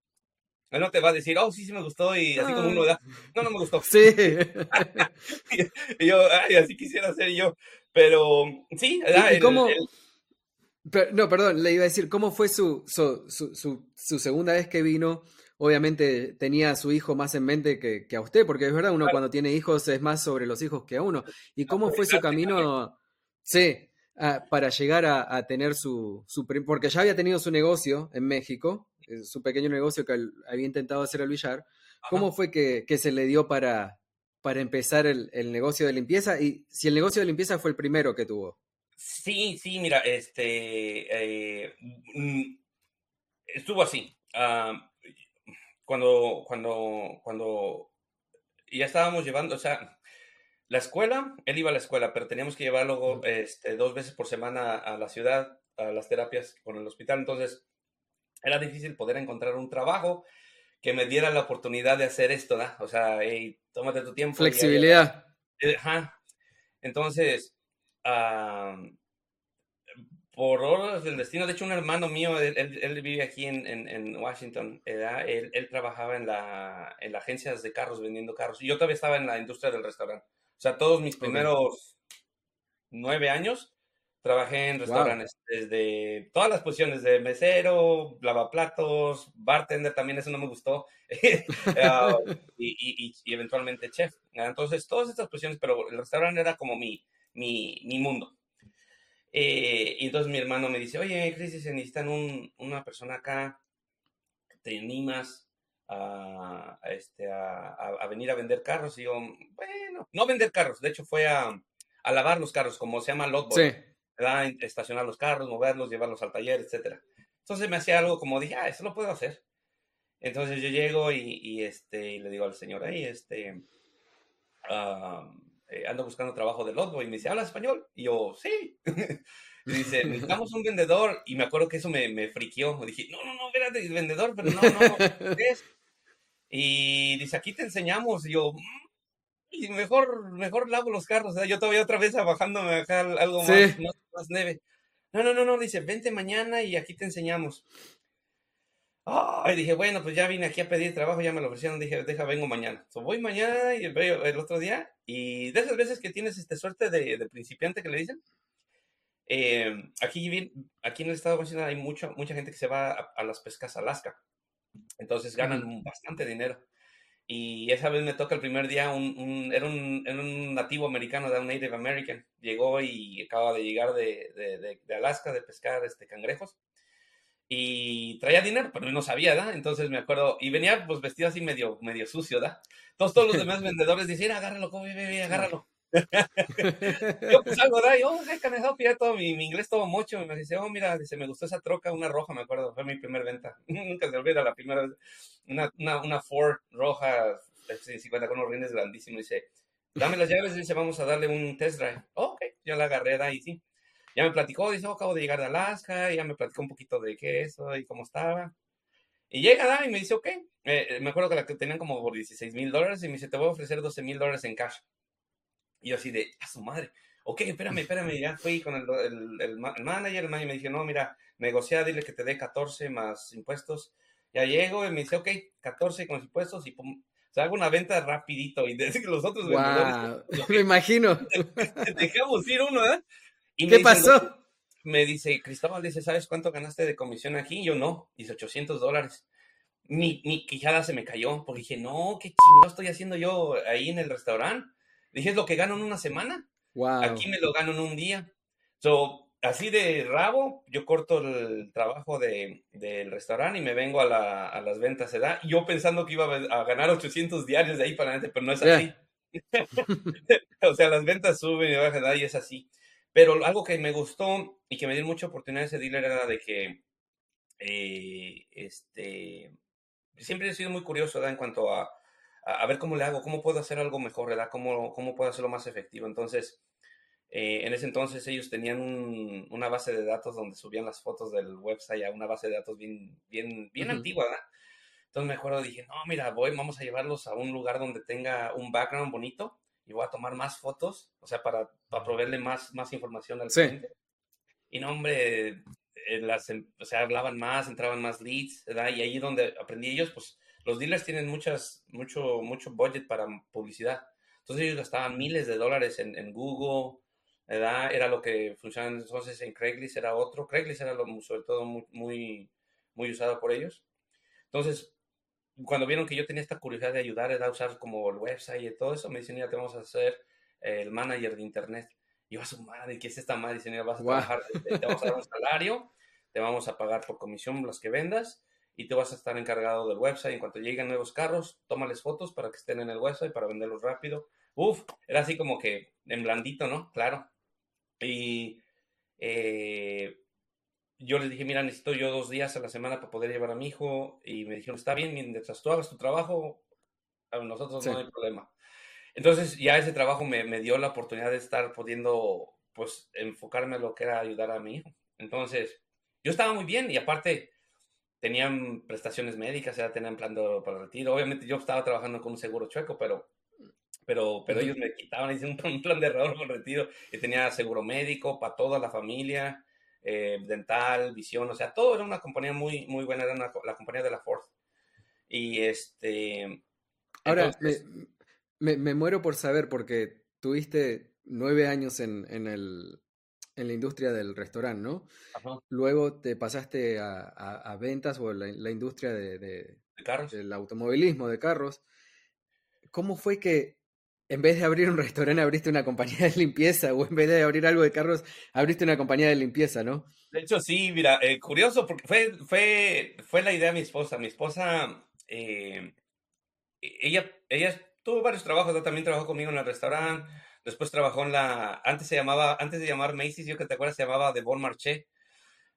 Él no te va a decir, oh, sí, sí me gustó, y así como uno da, no, no me gustó. Sí. y yo, ay, así quisiera ser yo. Pero, sí. ¿Y, cómo? no, perdón, le iba a decir, ¿cómo fue su, su, su, su segunda vez que vino? Obviamente tenía a su hijo más en mente que, a usted, porque es verdad, uno cuando tiene hijos es más sobre los hijos que a uno. ¿Y cómo fue su camino? Sí, para llegar a, tener su, su, Porque ya había tenido su negocio en México, eh, su pequeño negocio que había intentado hacer al billar. ¿Cómo fue que, se le dio para, para empezar el, negocio de limpieza? Y si el negocio de limpieza fue el primero que tuvo. Sí, sí, mira, este... Eh, mm, estuvo así. Ah, cuando, cuando, cuando ya estábamos llevando, o sea, la escuela, él iba a la escuela, pero teníamos que llevarlo este, dos veces por semana a la ciudad, a las terapias con el hospital. Entonces, era difícil poder encontrar un trabajo que me diera la oportunidad de hacer esto, ¿no? O sea, hey, tómate tu tiempo. Flexibilidad. Ajá. Entonces, por horas del destino. De hecho, un hermano mío, él, vive aquí en, en, Washington, él, él, trabajaba en la, en la agencias de carros, vendiendo carros. Y yo todavía estaba en la industria del restaurante. O sea, todos mis primeros nueve años trabajé en restaurantes, desde todas las posiciones, de mesero, lavaplatos, bartender, también eso no me gustó, ah, y, y, eventualmente chef. Entonces, todas estas posiciones, pero el restaurante era como mi, mi, mi mundo. Eh, y entonces mi hermano me dice, oye, Cris, se necesitan un, una persona acá, ¿te animas a, este, a, venir a vender carros? Y yo, bueno, no vender carros, de hecho fue a, a lavar los carros, como se llama lotboy, sí. estacionar los carros, moverlos, llevarlos al taller, etc. Entonces me hacía algo como dije, ah, eso lo puedo hacer. Entonces yo llego y, y este, y le digo al señor ahí, este, eh, ando buscando trabajo de Lotbo y me dice, ¿hablas español? Y yo, sí. y dice, necesitamos un vendedor. Y me acuerdo que eso me, me friqueó. Dije, no, no, no, espérate, vendedor, pero no, no, no. Y dice, aquí te enseñamos. Y yo, "Mm, y mejor, mejor lavo los carros. ¿eh? Yo todavía otra vez bajándome acá algo Sí. más, más, más neve. No, no, no, no, dice, vente mañana y aquí te enseñamos. Ay, dije, bueno, pues ya vine aquí a pedir trabajo, ya me lo ofrecieron, dije, deja, vengo mañana. So, voy mañana y veo el otro día. Y de esas veces que tienes este suerte de, de principiante que le dicen, eh, aquí, aquí en el estado de Washington hay mucha, mucha gente que se va a, a las pescas a Alaska. Entonces ganan bastante dinero. Y esa vez me toca el primer día, un, un- era, un, era un nativo americano, era un Native American. Llegó y acaba de llegar de, de, de- de Alaska de pescar este, cangrejos. Y traía dinero, pero no sabía, ¿verdad? Entonces me acuerdo, y venía pues vestido así medio, medio sucio, ¿verdad? Todos, todos los demás vendedores decían, agárralo, come, bebé, agárralo. Yo pues algo, ¿verdad? Y, oh, hey, can I help you? Todo, mi, mi inglés todo mocho. Y me dice, oh, mira, dice, me gustó esa troca, una roja, me acuerdo, fue mi primer venta. Nunca se olvida la primera vez. Una, una, una Ford roja, F-150 con unos rines grandísimos. Dice, dame las llaves, dice, vamos a darle un test drive. Oh, ok, yo la agarré, ¿verdad? Y sí. Ya me platicó, dice, oh, acabo de llegar de Alaska, y ya me platicó un poquito de qué eso y cómo estaba. Y llega, ¿verdad? Y me dice, ok. Eh, eh, me acuerdo que la que tenían como por 16 mil dólares y me dice, te voy a ofrecer 12 mil dólares en cash. Y yo así de, a su madre. Ok, espérame, espérame. Ya fui con el, el, el el manager, el manager me dijo, no, mira, negocia, dile que te dé 14 más impuestos. Ya llego y me dice, ok, 14 con los impuestos y pum. O sea, hago una venta rapidito y desde que los otros vendedores Wow, me imagino. dejamos ir uno, ¿verdad? Y me ¿Qué dice el pasó? doctor- me dice, Cristóbal, dice, ¿sabes cuánto ganaste de comisión aquí? Y yo no, dice 800 dólares. Mi, mi quijada se me cayó, porque dije, no, qué chingado estoy haciendo yo ahí en el restaurante. Dije, es lo que gano en una semana. Wow. Aquí me lo gano en un día. So, así de rabo, yo corto el trabajo de, del restaurante y me vengo a, la- a las ventas, ¿verdad? Yo pensando que iba a, ganar 800 diarios de ahí para adelante, pero no es Yeah. así. o sea, las ventas suben y bajan. Y es así. Pero algo que me gustó y que me dio mucha oportunidad ese dealer era de que, eh, este, siempre he sido muy curioso, ¿verdad? En cuanto a, a, a ver cómo le hago, cómo puedo hacer algo mejor, ¿verdad? Cómo, cómo puedo hacerlo más efectivo. Entonces, eh, en ese entonces ellos tenían un- una base de datos donde subían las fotos del website a una base de datos bien, bien, bien antigua, ¿verdad? Entonces me acuerdo, dije, no, mira, voy, vamos a llevarlos a un lugar donde tenga un background bonito y voy a tomar más fotos, o sea, para, para proveerle más, más información al Sí. cliente. Y no, hombre, las, o sea, hablaban más, entraban más leads, ¿verdad? Y ahí donde aprendí ellos, pues los dealers tienen muchas, mucho, mucho budget para publicidad. Entonces ellos gastaban miles de dólares en, en Google, ¿verdad? Era lo que funcionaba entonces en Craigslist, era otro. Craigslist era lo, sobre todo muy, muy, muy usado por ellos. Entonces, cuando vieron que yo tenía esta curiosidad de ayudar, era usar como el website y todo eso, me dicen, mira, te vamos a hacer eh, el manager de internet. Y yo a su madre, ¿qué es esta madre? Dicen, mira, vas a Wow. trabajar, te, te vamos a dar un salario, te vamos a pagar por comisión las que vendas y te vas a estar encargado del website. En cuanto lleguen nuevos carros, tómales fotos para que estén en el website, para venderlos rápido. Uf, era así como que en blandito, ¿no? Claro. Y eh, yo les dije, mira, necesito yo dos días a la semana para poder llevar a mi hijo. Y me dijeron, está bien, mientras tú hagas tu trabajo, a nosotros Sí. no hay problema. Entonces ya ese trabajo me, me dio la oportunidad de estar pudiendo, pues, enfocarme en lo que era ayudar a mi hijo. Entonces, yo estaba muy bien y aparte tenían prestaciones médicas, ya tenían plan de, para el retiro. Obviamente yo estaba trabajando con un seguro chueco, pero, pero, pero ellos me quitaban, hice un, un plan de ahorro con retiro y tenía seguro médico para toda la familia, eh, dental, visión, o sea, todo era una compañía muy, muy buena, era una la compañía de la Ford. Y este... Ahora, entonces- me, me- me muero por saber, porque tuviste nueve años en, en el, en la industria del restaurante, ¿no? Ajá, Luego te pasaste a, a- a ventas o la, la industria de, de- de carros. del automovilismo, de carros. ¿Cómo fue que en vez de abrir un restaurante abriste una compañía de limpieza o en vez de abrir algo de carros abriste una compañía de limpieza, ¿no? De hecho, sí, mira, eh, curioso, porque fue, fue, fue la idea de mi esposa. Mi esposa, eh, ella, ella tuvo varios trabajos, ¿no? también trabajó conmigo en el restaurante, después trabajó en la, antes se llamaba, antes de llamar Macy's, yo que te acuerdas, se llamaba The Bon Marché.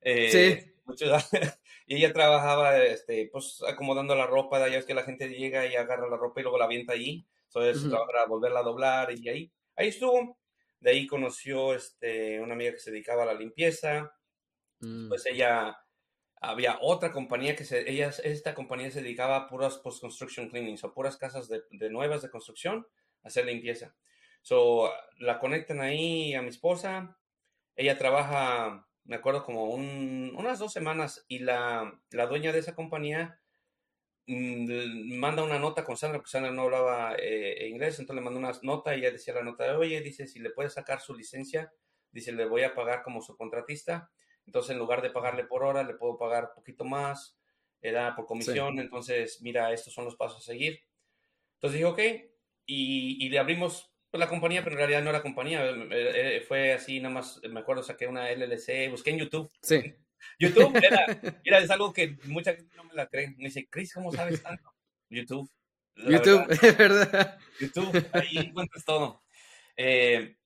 Eh, Sí. muchos- y ella trabajaba, este, pues, acomodando la ropa, ya ves que la gente llega y agarra la ropa y luego la avienta allí. Entonces, Ujú. trabajo era volverla a doblar y ahí, ahí estuvo. De ahí conoció, este, una amiga que se dedicaba a la limpieza Mm, pues ella había otra compañía que se, ellas, esta compañía se dedicaba a puras post-construction cleanings o puras casas de, de, nuevas de construcción, hacer limpieza. So, la conectan ahí a mi esposa, ella trabaja, me acuerdo, como un, unas dos semanas y la, la dueña de esa compañía manda una nota con Sandra, porque Sandra no hablaba eh, inglés, entonces le mandó una nota y ella decía la nota, oye, dice, si le puede sacar su licencia, dice, le voy a pagar como su contratista entonces, en lugar de pagarle por hora, le puedo pagar un poquito más, era por comisión. Entonces, mira, estos son los pasos a seguir. Entonces dije, ok, y, le abrimos pues, la compañía, pero en realidad no era compañía, eh, eh, fue así, nada más, me acuerdo, saqué una LLC, busqué en YouTube. Sí. YouTube era, era es algo que mucha gente no me la cree. Me dice, Chris, ¿cómo sabes tanto? YouTube. YouTube, es verdad. YouTube, ahí encuentras todo. Eh,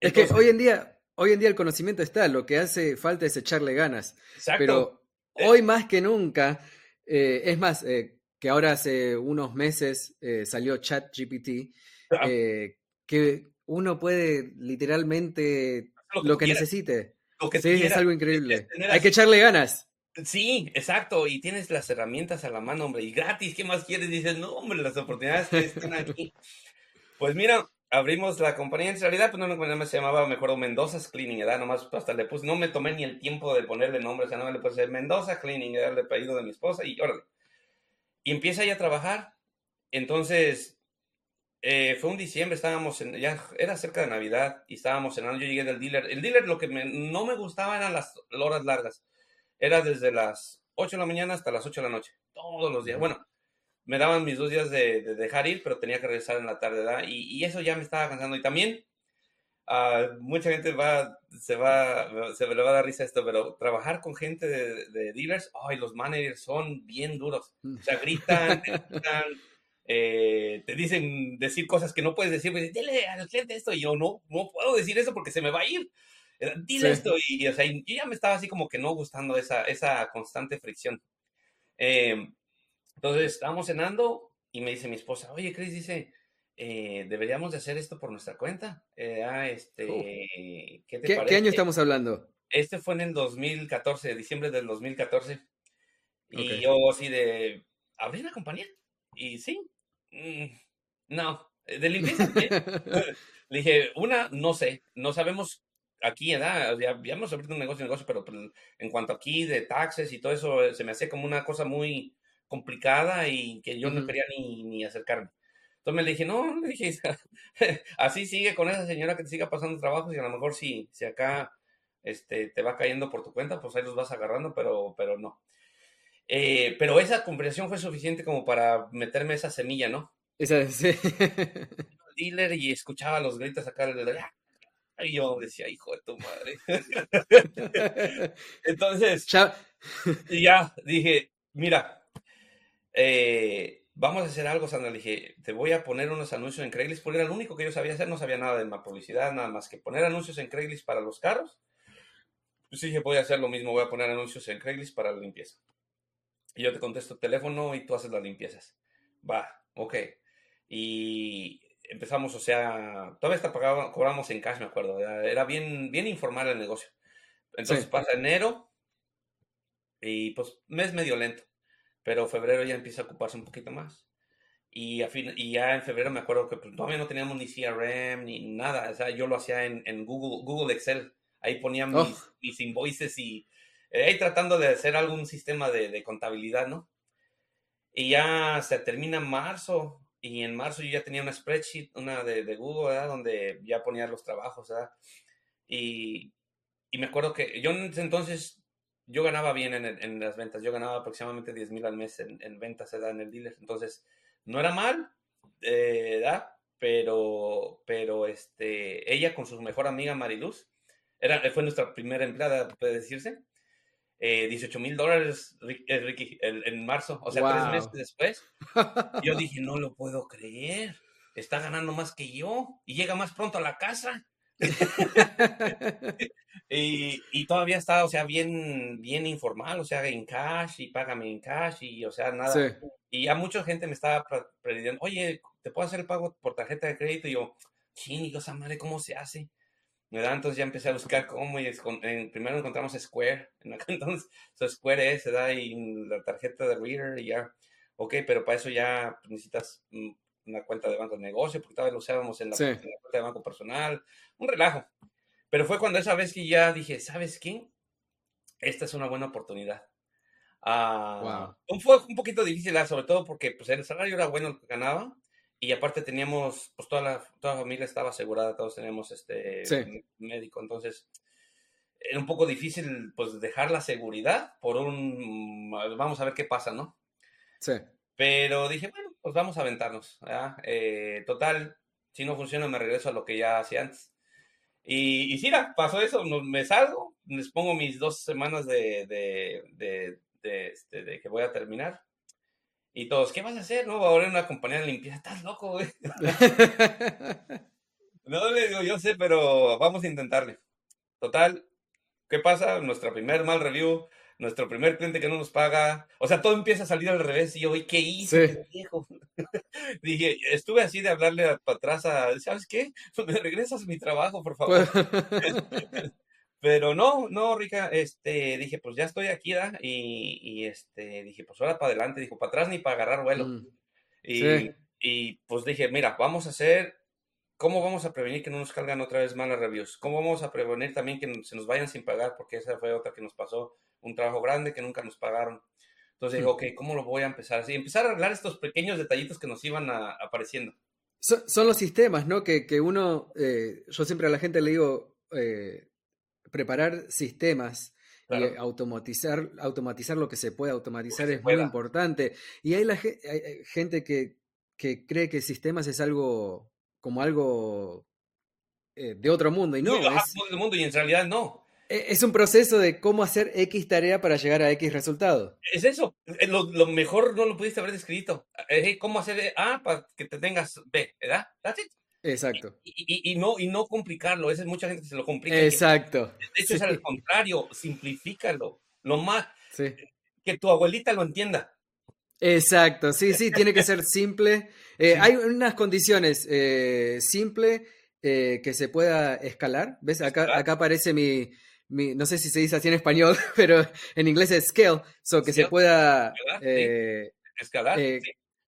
es que hoy en día, hoy en día el conocimiento está, lo que hace falta es echarle ganas. Exacto. Pero eh, hoy más que nunca, eh, es más, eh, que ahora hace unos meses salió ChatGPT, que uno puede literalmente lo que, necesite. Sí, es algo increíble. Hay que echarle ganas. Sí, exacto, y tienes las herramientas a la mano, hombre, y gratis, ¿qué más quieres? Dices, no, hombre, las oportunidades que están aquí. Pues mira, abrimos la compañía. En realidad, pues no, no se llamaba, me acuerdo, Mendoza's Cleaning, ¿verdad? Nomás hasta le puse, no me tomé ni el tiempo de ponerle nombre, o sea, no le puse Mendoza Cleaning, era el apellido de mi esposa, y órale. Y empieza ya a trabajar. Entonces, eh, fue un diciembre, estábamos en, ya era cerca de Navidad, y estábamos cenando, yo llegué del dealer. El dealer lo que no me gustaba eran las horas largas. Era desde las 8 de la mañana hasta las 8 de la noche, todos los días. Bueno, me daban mis dos días de, dejar ir, pero tenía que regresar en la tarde, ¿verdad? Y, eso ya me estaba cansando. Y también, uh, mucha gente va, se va, se le va a dar risa esto, pero trabajar con gente de, dealers, ay, los managers son bien duros. O sea, gritan, gritan eh, te dicen decir cosas que no puedes decir, pues, dile al cliente esto, y yo no, no puedo decir eso porque se me va a ir. Eh, dile esto, y, o sea, yo ya me estaba así como que no gustando esa, esa constante fricción. Eh, entonces, estábamos cenando y me dice mi esposa, oye, Chris, dice, eh, deberíamos de hacer esto por nuestra cuenta. Ah, este, ¿qué, te ¿Qué, año estamos hablando? Este fue en el 2014, diciembre del 2014. Y yo así de, ¿abrí una compañía? Y sí, no, de limpieza. Le dije, una, no sé, no sabemos aquí, ¿verdad? Ya, ya hemos abierto un negocio, negocio, pero pues, en cuanto aquí de taxes y todo eso, se me hace como una cosa muy, complicada y que yo no quería ni, ni, acercarme. Entonces me le dije, no, le dije, así sigue con esa señora que te siga pasando trabajo y a lo mejor si, si acá este, te va cayendo por tu cuenta, pues ahí los vas agarrando, pero, pero no. Eh, pero esa conversación fue suficiente como para meterme esa semilla, ¿no? Esa, sí. dealer y escuchaba los gritos acá. Y yo decía, hijo de tu madre. Entonces, ya. ya dije, mira, eh, vamos a hacer algo, Sandra. Le dije, te voy a poner unos anuncios en Craigslist, porque era lo único que yo sabía hacer, no sabía nada de más publicidad, nada más que poner anuncios en Craigslist para los carros. Pues dije, voy a hacer lo mismo, voy a poner anuncios en Craigslist para la limpieza. Y yo te contesto teléfono y tú haces las limpiezas. Va, ok. Y empezamos, o sea, todavía está pagado, cobramos en cash, me acuerdo. Era, bien, bien informal el negocio. Entonces pasa enero y pues mes medio lento pero febrero ya empieza a ocuparse un poquito más. Y, a fin, y ya en febrero me acuerdo que pues, todavía no teníamos ni CRM ni nada. O sea, yo lo hacía en, en Google, Google Excel. Ahí ponía mis, oh. mis invoices y eh, tratando de hacer algún sistema de, de, contabilidad, ¿no? Y ya se termina marzo. Y en marzo yo ya tenía una spreadsheet, una de, de Google, ¿verdad? Donde ya ponía los trabajos, ¿verdad? Y, y me acuerdo que yo entonces yo ganaba bien en, las ventas, yo ganaba aproximadamente 10 mil al mes en, ventas en el dealer, entonces no era mal, eh, pero, pero este, ella con su mejor amiga Mariluz, era, fue nuestra primera empleada, puede decirse, 18 eh, mil dólares, eh, Ricky, en marzo, o sea, tres meses después. Yo dije, no lo puedo creer, está ganando más que yo y llega más pronto a la casa. y, todavía está, o sea, bien, bien informal, o sea, en cash y págame en cash y, o sea, nada. Y ya mucha gente me estaba pidiendo, oye, ¿te puedo hacer el pago por tarjeta de crédito? Y yo, ching, madre, ¿cómo se hace? ¿Verdad? Entonces ya empecé a buscar cómo y primero encontramos Square, entonces Square es, ¿verdad? Y la tarjeta de Reader y ya, ok, pero para eso ya necesitas mm, una cuenta de banco de negocio, porque todavía lo usábamos en la, cuenta de banco personal, un relajo. Pero fue cuando esa vez que ya dije, ¿sabes qué? Esta es una buena oportunidad. Ah, Fue un poquito difícil, ah, sobre todo porque pues, el salario era bueno ganaba y aparte teníamos, pues toda la, toda la familia estaba asegurada, todos teníamos este médico, entonces era un poco difícil pues dejar la seguridad por un, vamos a ver qué pasa, ¿no? Sí. Pero dije, bueno, pues vamos a aventarnos, eh, total, si no funciona me regreso a lo que ya hacía antes. Y, y sí, pasó eso, me salgo, les pongo mis dos semanas de, de, de, de, este, de que voy a terminar y todos, ¿qué vas a hacer? No, ahora en una compañía de limpieza. Estás loco, güey. no le digo, yo sé, pero vamos a intentarle. Total, ¿qué pasa? Nuestra primer mal review, nuestro primer cliente que no nos paga. O sea, todo empieza a salir al revés. Y yo, ¿qué hice, viejo? Dije, estuve así de hablarle para atrás a, ¿sabes qué? Me regresas mi trabajo, por favor. Pero no, no, Rica, este, dije, pues ya estoy aquí, ¿da? Y, y este, dije, pues ahora para adelante, dijo, para atrás ni para agarrar vuelo. Mm, y, y pues dije, mira, vamos a hacer, ¿cómo vamos a prevenir que no nos cargan otra vez malas reviews? ¿Cómo vamos a prevenir también que se nos vayan sin pagar? Porque esa fue otra que nos pasó, un trabajo grande que nunca nos pagaron. Entonces dije, ok, ¿cómo lo voy a empezar así? Empezar a arreglar estos pequeños detallitos que nos iban apareciendo. Son, los sistemas, ¿no? Que, que uno, eh, yo siempre a la gente le digo, eh, preparar sistemas y automatizar, automatizar lo que se puede automatizar es muy importante. Y hay, la, gente que, que, cree que sistemas es algo como algo eh, de otro mundo y no. es, mundo y en realidad no. E, es un proceso de cómo hacer X tarea para llegar a X resultado. Es eso. Eh, lo, lo mejor no lo pudiste haber descrito. Eh, ¿Cómo hacer A para que te tengas B? ¿Verdad? That's it. Exacto. Y, y, no, y no complicarlo, es mucha gente que se lo complica. Exacto. De hecho, es al contrario, simplifícalo. Lo más. Que tu abuelita lo entienda. Exacto, sí, sí, tiene que ser simple. Eh, hay unas condiciones eh, simple eh, que se pueda escalar. ¿Ves? Acá, acá aparece mi, mi, no sé si se dice así en español, pero en inglés es scale, so que se pueda escalar.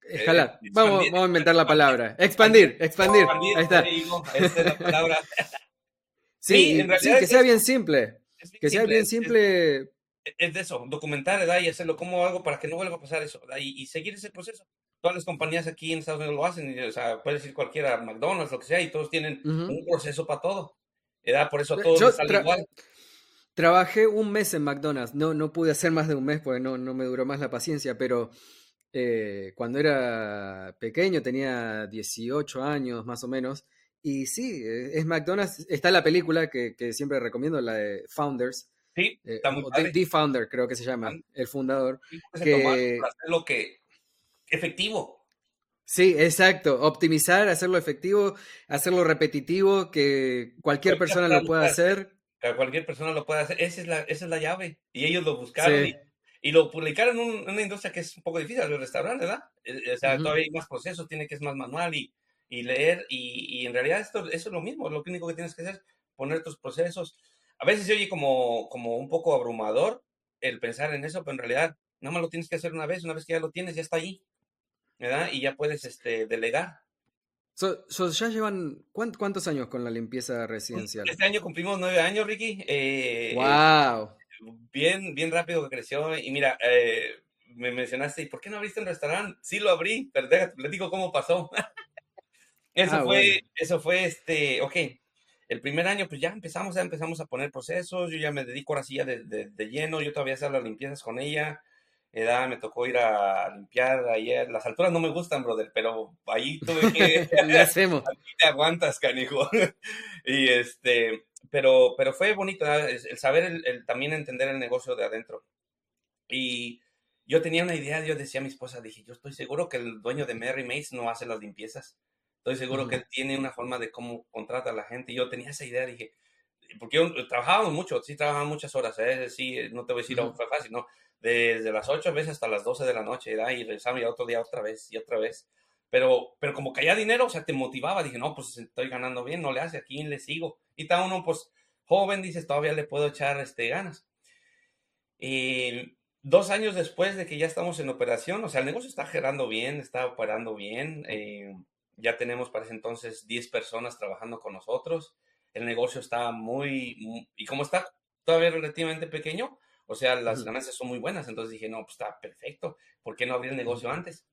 Escalar. vamos, vamos a inventar la palabra. Expandir, expandir. Ahí está. esa es la palabra. sí, que sea bien simple. que sea bien simple. Es, de eso, documentar ¿verdad? y hacerlo como algo para que no vuelva a pasar eso y, seguir ese proceso. Todas las compañías aquí en Estados Unidos lo hacen, o sea, puede decir cualquiera, McDonald's, lo que sea, y todos tienen un proceso para todo. ¿verdad? Por eso a todos sale igual. Trabajé un mes en McDonald's, no, no pude hacer más de un mes porque no, no me duró más la paciencia, pero eh, cuando era pequeño, tenía 18 años más o menos. Y sí, eh, es McDonald's. Está la película que, siempre recomiendo, la de Founders. Sí, eh, The, Founder, creo que se llama, el fundador. que... lo que efectivo. Sí, exacto. Optimizar, hacerlo efectivo, hacerlo repetitivo, que cualquier, persona lo pueda hacer. Que cualquier persona lo pueda hacer. Esa es la, esa es la llave. Y ellos lo buscaron. Y y lo publicaron en, una industria que es un poco difícil, el restaurante, ¿verdad? Eh, eh, o sea, todavía hay más procesos, tiene que ser más manual y, y leer, y, y, en realidad esto, eso es lo mismo, lo único que tienes que hacer es poner tus procesos. A veces se oye como, como un poco abrumador el pensar en eso, pero en realidad nada más lo tienes que hacer una vez, una vez que ya lo tienes, ya está ahí, ¿verdad? Y ya puedes este, delegar. So, ¿Ya llevan cuántos años con la limpieza residencial? Este año cumplimos nueve años, Ricky. Eh, ¡Wow! Bien, bien rápido que creció. Y mira, eh, me mencionaste, ¿y por qué no abriste un restaurante? Sí lo abrí, pero déjate, digo cómo pasó. eso ah, fue, eso fue este, ok. El primer año, pues ya empezamos, ya empezamos a poner procesos. Yo ya me dedico ahora sí ya de, de, lleno. Yo todavía hacer las limpiezas con ella. Edad, me tocó ir a limpiar ayer. Las alturas no me gustan, brother, pero ahí tuve que. Le hacemos. te aguantas, canijo. y este, pero, pero fue bonito el, saber, el, también entender el negocio de adentro. Y yo tenía una idea, yo decía a mi esposa, dije, yo estoy seguro que el dueño de Mary Mace no hace las limpiezas. Estoy seguro que él tiene una forma de cómo contrata a la gente. Y yo tenía esa idea, dije, porque yo trabajábamos mucho, sí trabajábamos muchas horas, ¿eh? sí, no te voy a decir, uh fue fácil, no, desde las 8 veces hasta las 12 de la noche, ¿verdad? y regresamos y otro día otra vez y otra vez. pero, pero como caía dinero, o sea, te motivaba, dije, no, pues estoy ganando bien, no le hace, aquí le sigo. Y está uno, pues, joven, dices, todavía le puedo echar este, ganas. Y dos años después de que ya estamos en operación, o sea, el negocio está gerando bien, está operando bien, eh, ya tenemos para ese entonces 10 personas trabajando con nosotros, el negocio está muy, y como está todavía relativamente pequeño, o sea, las ganancias son muy buenas, entonces dije, no, pues está perfecto, ¿por qué no abrir el negocio antes?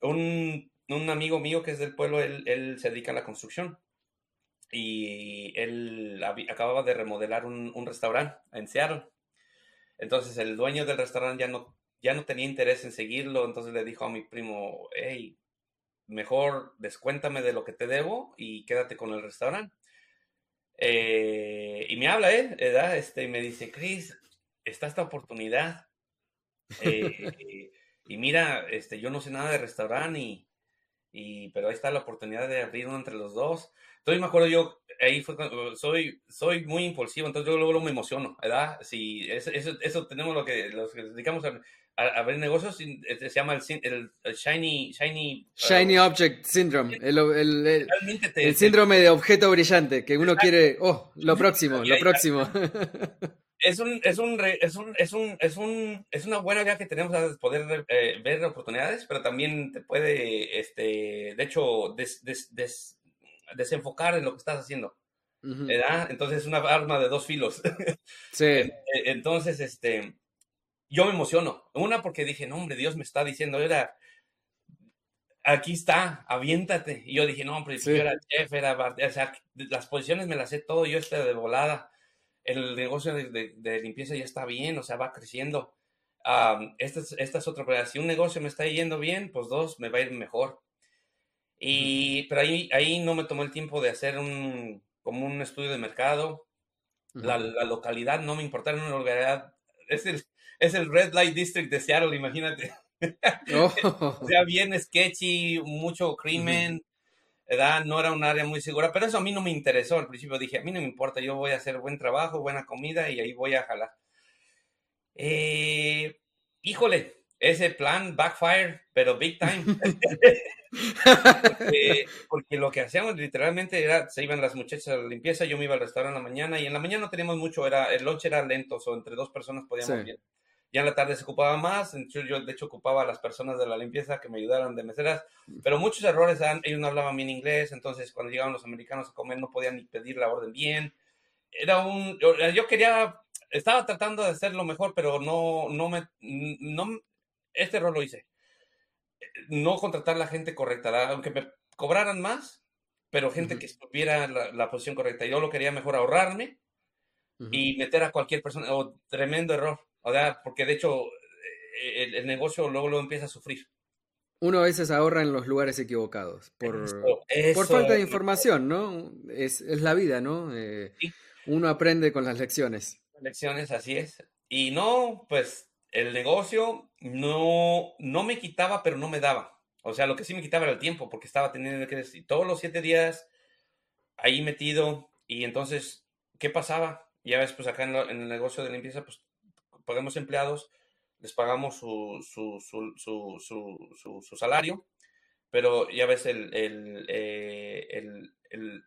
Un, un amigo mío que es del pueblo, él, él, se dedica a la construcción y él acababa de remodelar un, restaurante en Seattle entonces el dueño del restaurante ya no, ya no tenía interés en seguirlo, entonces le dijo a mi primo, hey, mejor descuéntame de lo que te debo y quédate con el restaurante. Eh, y me habla él, ¿verdad? Este, y me dice, Chris, está esta oportunidad. Eh, y mira, este, yo no sé nada de restaurante, y, y, pero ahí está la oportunidad de abrir uno entre los dos. Entonces me acuerdo yo, ahí fue cuando soy, soy muy impulsivo, entonces yo luego, me emociono, ¿verdad? Si eso, eso, tenemos lo que, los que dedicamos a, a, ver negocios, este, se llama el, el, Shiny... Shiny, shiny Object Syndrome, el, el, el síndrome de objeto brillante, que uno quiere, oh, lo próximo, lo próximo. Es un, es un, es un, es un, es un, es una buena idea que tenemos a poder eh, ver oportunidades, pero también te puede, este, de hecho, des, des, des, desenfocar en lo que estás haciendo. ¿verdad? Entonces es una arma de dos filos. Sí. E, entonces, este, yo me emociono. Una porque dije, no, hombre, Dios me está diciendo, era, aquí está, aviéntate. Y yo dije, no, hombre, yo era chef, era, o sea, las posiciones me las sé todo, yo estoy de volada. El negocio de, limpieza ya está bien, o sea, va creciendo. esta, es, esta es otra, si un negocio me está yendo bien, pues dos, me va a ir mejor. Y, pero ahí, ahí no me tomó el tiempo de hacer un, como un estudio de mercado. la, la, localidad no me importaba, una localidad, es el, es el Red Light District de Seattle, imagínate. Oh. o sea, bien sketchy, mucho crimen, ¿verdad? No era un área muy segura, pero eso a mí no me interesó. Al principio dije, a mí no me importa, yo voy a hacer buen trabajo, buena comida y ahí voy a jalar. Eh, híjole, ese plan backfire, pero big time. porque, lo que hacíamos literalmente era, se iban las muchachas a la limpieza, yo me iba al restaurante en la mañana y en la mañana no teníamos mucho, era, el lunch era lento, o entre dos personas podíamos ir. Ya en la tarde se ocupaba más, yo de hecho ocupaba a las personas de la limpieza que me ayudaran de meseras, pero muchos errores, ellos no hablaban bien inglés, entonces cuando llegaban los americanos a comer no podían ni pedir la orden bien. Era un, yo, quería, estaba tratando de hacer lo mejor, pero no, no me, no, este error lo hice. No contratar la gente correcta, aunque me cobraran más, pero gente que estuviera la, la, posición correcta. Yo lo quería mejor ahorrarme y meter a cualquier persona. Oh, tremendo error. O sea, porque de hecho eh, el, negocio luego lo empieza a sufrir. Uno a veces ahorra en los lugares equivocados por, por falta de información, ¿no? Es, es la vida, ¿no? Eh, uno aprende con las lecciones. Lecciones, así es. Y no, pues el negocio no, no me quitaba, pero no me daba. O sea, lo que sí me quitaba era el tiempo, porque estaba teniendo que decir todos los siete días ahí metido. Y entonces, ¿qué pasaba? Ya ves, pues acá en, el negocio de limpieza, pues pagamos empleados, les pagamos su, su, su, su, salario, pero ya ves, el, el, eh, el, el,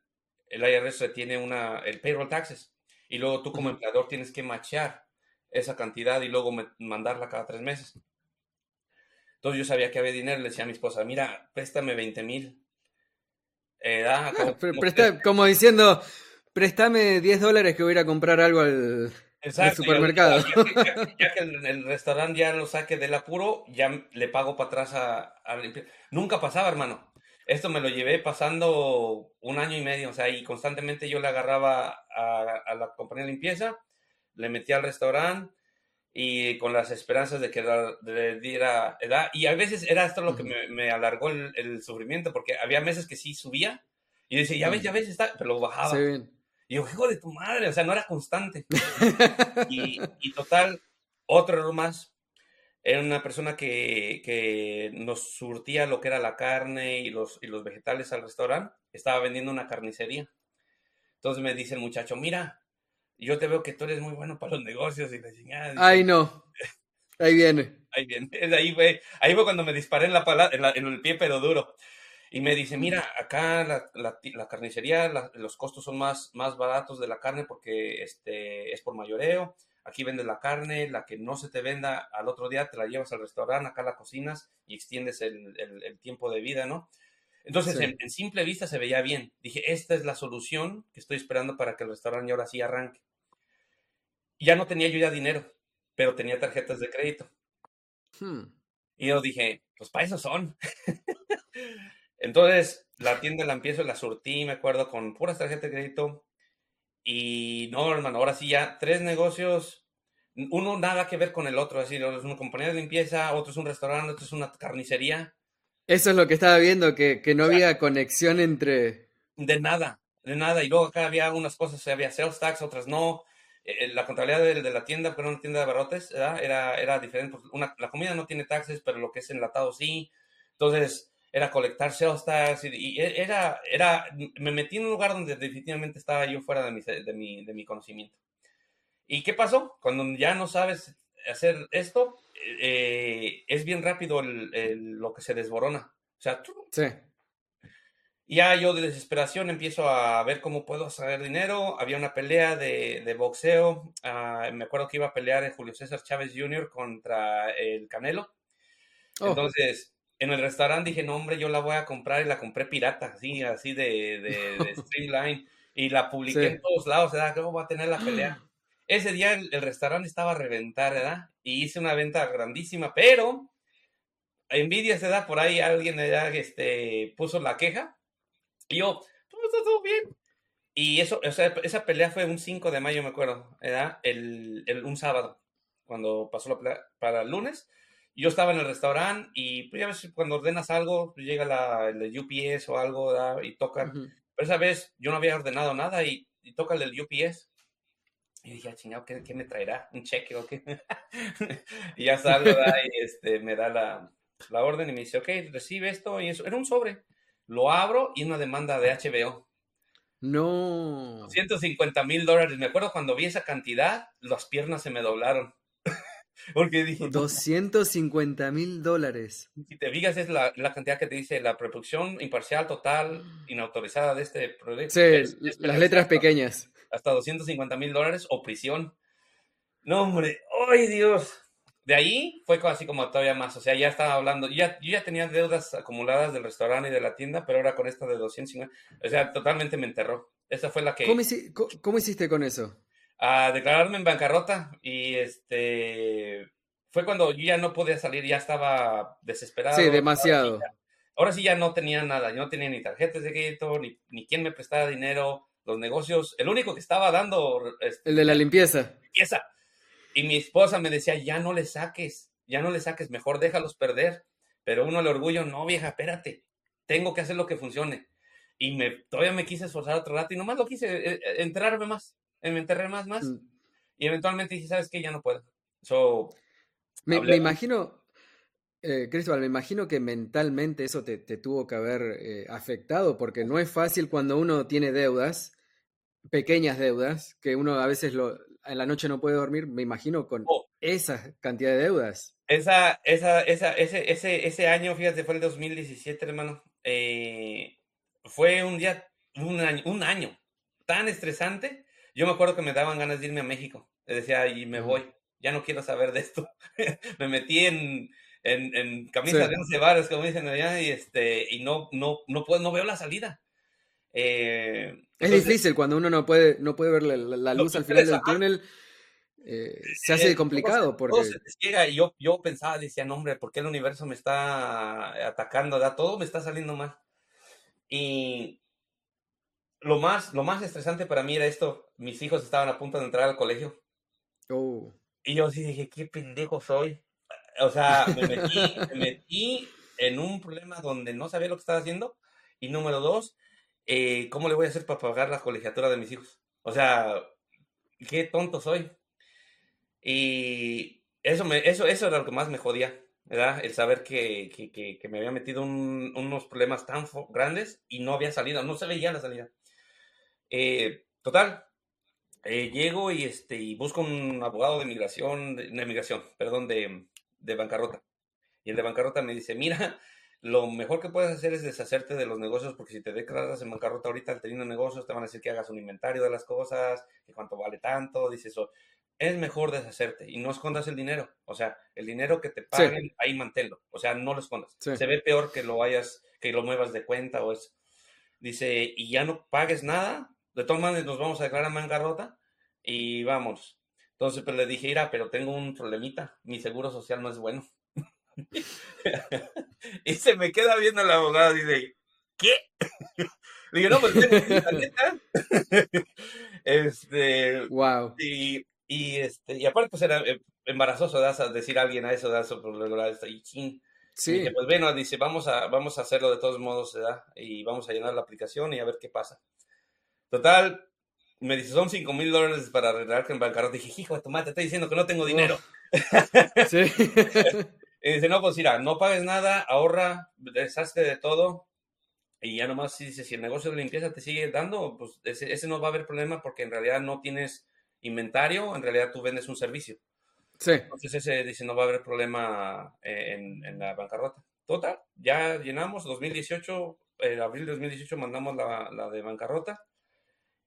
el IRS tiene una, el payroll taxes, y luego tú como empleador tienes que machear esa cantidad y luego mandarla cada tres meses. Entonces yo sabía que había dinero, le decía a mi esposa, mira, préstame 20 mil. Eh, como, diciendo, préstame 10 dólares que voy a ir a comprar algo al, supermercado. Ya, que, el, restaurante ya lo saque del apuro, ya le pago para atrás a, Nunca pasaba, hermano. Esto me lo llevé pasando un año y medio, o sea, y constantemente yo le agarraba a, a la compañía de limpieza le metí al restaurante y con las esperanzas de que le diera edad. Y a veces era esto lo que me, alargó el, sufrimiento, porque había meses que sí subía y decía, ya ves, ya ves, está, pero lo bajaba. Y yo, hijo de tu madre, o sea, no era constante. y, total, otro error más. Era una persona que, que, nos surtía lo que era la carne y los, y los vegetales al restaurante. Estaba vendiendo una carnicería. Entonces me dice el muchacho, mira, yo te veo que tú eres muy bueno para los negocios y la chingada. Ay, no. Ahí viene. Ahí viene. Ahí fue, ahí fue cuando me disparé en, la, en, el pie, pero duro. Y me dice, mira, acá la, la, carnicería, los costos son más, más baratos de la carne porque este, es por mayoreo. Aquí vendes la carne, la que no se te venda al otro día te la llevas al restaurante, acá la cocinas y extiendes el, el, tiempo de vida, ¿no? Entonces, en, en, simple vista se veía bien. Dije, esta es la solución que estoy esperando para que el restaurante ahora sí arranque. Ya no tenía yo ya dinero, pero tenía tarjetas de crédito. Hmm. Y yo dije, pues para eso son. Entonces, la tienda la empiezo, la surtí, me acuerdo, con puras tarjetas de crédito. Y no, hermano, ahora sí ya, tres negocios, uno nada que ver con el otro. Es decir, es una compañía de limpieza, otro es un restaurante, otro es una carnicería. Eso es lo que estaba viendo, que, que no había conexión entre... De nada, de nada. Y luego acá había unas cosas, había sales tax, otras no. Eh, la contabilidad de, de, la tienda, porque era una tienda de barrotes, Era, era diferente. Una, la comida no tiene taxes, pero lo que es enlatado sí. Entonces, era colectar tax y, e, era, era, me metí en un lugar donde definitivamente estaba yo fuera de mi, de mi, de mi conocimiento. ¿Y qué pasó? Cuando ya no sabes hacer esto, eh, es bien rápido lo que se desborona. O sea, sí. ya yo de desesperación empiezo a ver cómo puedo sacar dinero. Había una pelea de, de boxeo. Ah, me acuerdo que iba a pelear Julio César Chávez Jr. contra el Canelo. Oh. Entonces, en el restaurante dije, no, hombre, yo la voy a comprar y la compré pirata, así, así de, de, Streamline. Y la publiqué en todos lados, ¿verdad? ¿Cómo va a tener la pelea? Ese día el, restaurante estaba a reventar, ¿verdad? Y hice una venta grandísima, pero envidia se da por ahí, alguien este, puso la queja. Y yo, todo está todo bien. Y eso, o sea, esa pelea fue un 5 de mayo, me acuerdo, ¿verdad? El, el, un sábado, cuando pasó la pelea para el lunes yo estaba en el restaurante y pues ya ves, cuando ordenas algo, pues, llega la, el UPS o algo y toca. Pero esa vez yo no había ordenado nada y, toca el del UPS. Y dije, ah, chingado, ¿qué, ¿qué, me traerá? ¿Un cheque o qué? y ya salgo y este, me da la, la, orden y me dice, ok, recibe esto y eso. Era un sobre. Lo abro y una demanda de HBO. No. 150 mil dólares. Me acuerdo cuando vi esa cantidad, las piernas se me doblaron. Porque dije... 250 mil dólares. Si te fijas, es la, cantidad que te dice la producción imparcial, total, inautorizada de este proyecto. Sí, las letras pequeñas. Hasta 250 mil dólares o prisión. No, hombre, ¡ay Dios! De ahí fue así como todavía más, o sea, ya estaba hablando, ya, yo ya tenía deudas acumuladas del restaurante y de la tienda, pero ahora con esta de 250, o sea, totalmente me enterró. Esa fue la que... cómo hiciste con eso? A declararme en bancarrota y este fue cuando yo ya no podía salir, ya estaba desesperado. Sí, demasiado. Ahora sí ya, no tenía nada, yo no tenía ni tarjetas de crédito, ni, ni quien me prestara dinero, los negocios, el único que estaba dando... Este, el de la limpieza. Limpieza. Y mi esposa me decía, ya no le saques, ya no le saques, mejor déjalos perder. Pero uno le orgullo, no vieja, espérate, tengo que hacer lo que funcione. Y me, todavía me quise esforzar otro rato y nomás lo quise, eh, eh, enterarme más me enterré más, más. Mm. Y eventualmente dije, ¿sabes qué? Ya no puedo. So, me, imagino, eh, Cristóbal, me imagino que mentalmente eso te, tuvo que haber eh, afectado, porque no es fácil cuando uno tiene deudas, pequeñas deudas, que uno a veces lo, en la noche no puede dormir, me imagino con oh. esa cantidad de deudas. Esa, esa, esa, ese, ese, ese año, fíjate, fue el 2017, hermano. Eh, fue un día, un año, un año tan estresante yo me acuerdo que me daban ganas de irme a México. Le decía, y me voy, ya no quiero saber de esto. me metí en, en, en camisa de once varas, como dicen allá, y, este, y no, no, no, puedo, no veo la salida. Eh, es difícil cuando uno no puede, no puede ver la, luz al final del túnel. Eh, se hace complicado porque... llega y yo, yo pensaba, decía, no hombre, ¿por qué el universo me está atacando? Da todo me está saliendo mal. Y lo más, lo más estresante para mí era esto. Mis hijos estaban a punto de entrar al colegio. Oh. Y yo sí dije, qué pendejo soy. O sea, me metí, me metí en un problema donde no sabía lo que estaba haciendo. Y número dos, eh, ¿cómo le voy a hacer para pagar la colegiatura de mis hijos? O sea, qué tonto soy. Y eso, me, eso, eso era lo que más me jodía, ¿verdad? El saber que, que, que, me había metido un, unos problemas tan grandes y no había salida, no se veía la salida. Eh, total, eh, llego y, este, y busco un abogado de migración, de, migración, perdón, de, de bancarrota. Y el de bancarrota me dice, mira, lo mejor que puedes hacer es deshacerte de los negocios, porque si te declaras en bancarrota ahorita teniendo negocios, te van a decir que hagas un inventario de las cosas, que cuánto vale tanto, dice eso. Es mejor deshacerte y no escondas el dinero. O sea, el dinero que te paguen, ahí manténlo. O sea, no lo escondas. Se ve peor que lo vayas, que lo muevas de cuenta o es. Dice, y ya no pagues nada. De todas maneras, nos vamos a declarar en bancarrota y vamos. Entonces, pues le dije, mira, pero tengo un problemita. Mi seguro social no es bueno. y se me queda viendo el abogado y dice, ¿qué? Le digo, no, pues la neta. este. Wow. Y, y, este, y aparte, pues era eh, embarazoso de decir a alguien a eso, eso, por regular, y Sí. Y dije, pues bueno, dice, vamos a, vamos a hacerlo de todos modos, ¿verdad? Y vamos a llenar la aplicación y a ver qué pasa. Total, me dice, son 5 mil dólares para arreglar en bancarrota. Dije, hijo de tu madre, te estoy diciendo que no tengo dinero. sí. Y dice, no, pues mira, no pagues nada, ahorra, deshazte de todo. Y ya nomás dice, si el negocio de limpieza te sigue dando, pues ese, no va a haber problema porque en realidad no tienes inventario, en realidad tú vendes un servicio. Sí. Entonces ese dice, no va a haber problema eh, en, la bancarrota. Total, ya llenamos, 2018, en abril de 2018 mandamos la, la de bancarrota.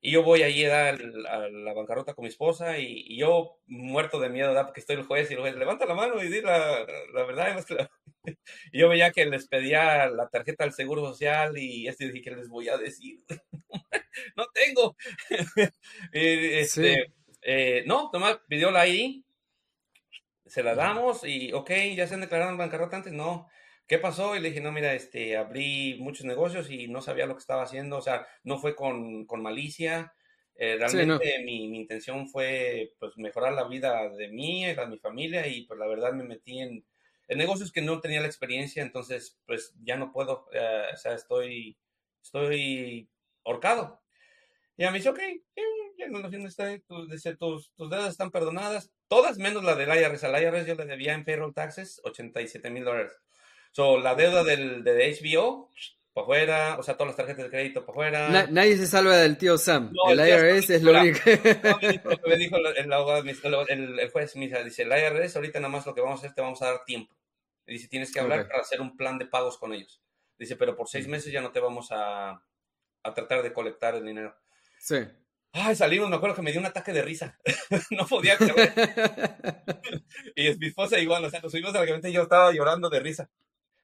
Y yo voy ahí a, la bancarrota con mi esposa y, yo muerto de miedo, ¿verdad? porque estoy el juez y el juez levanta la mano y di la, la verdad. Y yo veía que les pedía la tarjeta del Seguro Social y este dije, ¿qué les voy a decir? no tengo. este, eh, no, Tomás pidió la ID, se la damos y, ok, ya se han declarado en bancarrota antes, no. ¿Qué pasó? Y le dije, no, mira, este, abrí muchos negocios y no sabía lo que estaba haciendo, o sea, no fue con, con malicia. Eh, realmente mi, mi, intención fue pues mejorar la vida de mí y de mi familia y pues la verdad me metí en, en, negocios que no tenía la experiencia, entonces pues ya no puedo, eh, o sea, estoy, estoy horcado. Y a mí dice, ok, ya no está, tus, tus, tus deudas están perdonadas, todas menos la del IRS. Al IRS yo le debía en payroll taxes 87 mil dólares. So, la deuda del, de HBO, para afuera, o sea, todas las tarjetas de crédito para afuera. nadie se salva del tío Sam. el, IRS es lo único. me dijo el, el, juez, dice, el IRS ahorita nada más lo que vamos a hacer, te vamos a dar tiempo. Dice, tienes que hablar para hacer un plan de pagos con ellos. Dice, pero por seis meses ya no te vamos a, a tratar de colectar el dinero. Sí. Ay, salimos, me acuerdo que me dio un ataque de risa. no podía creer. y mi esposa igual, o sea, nos subimos a la camioneta y yo estaba llorando de risa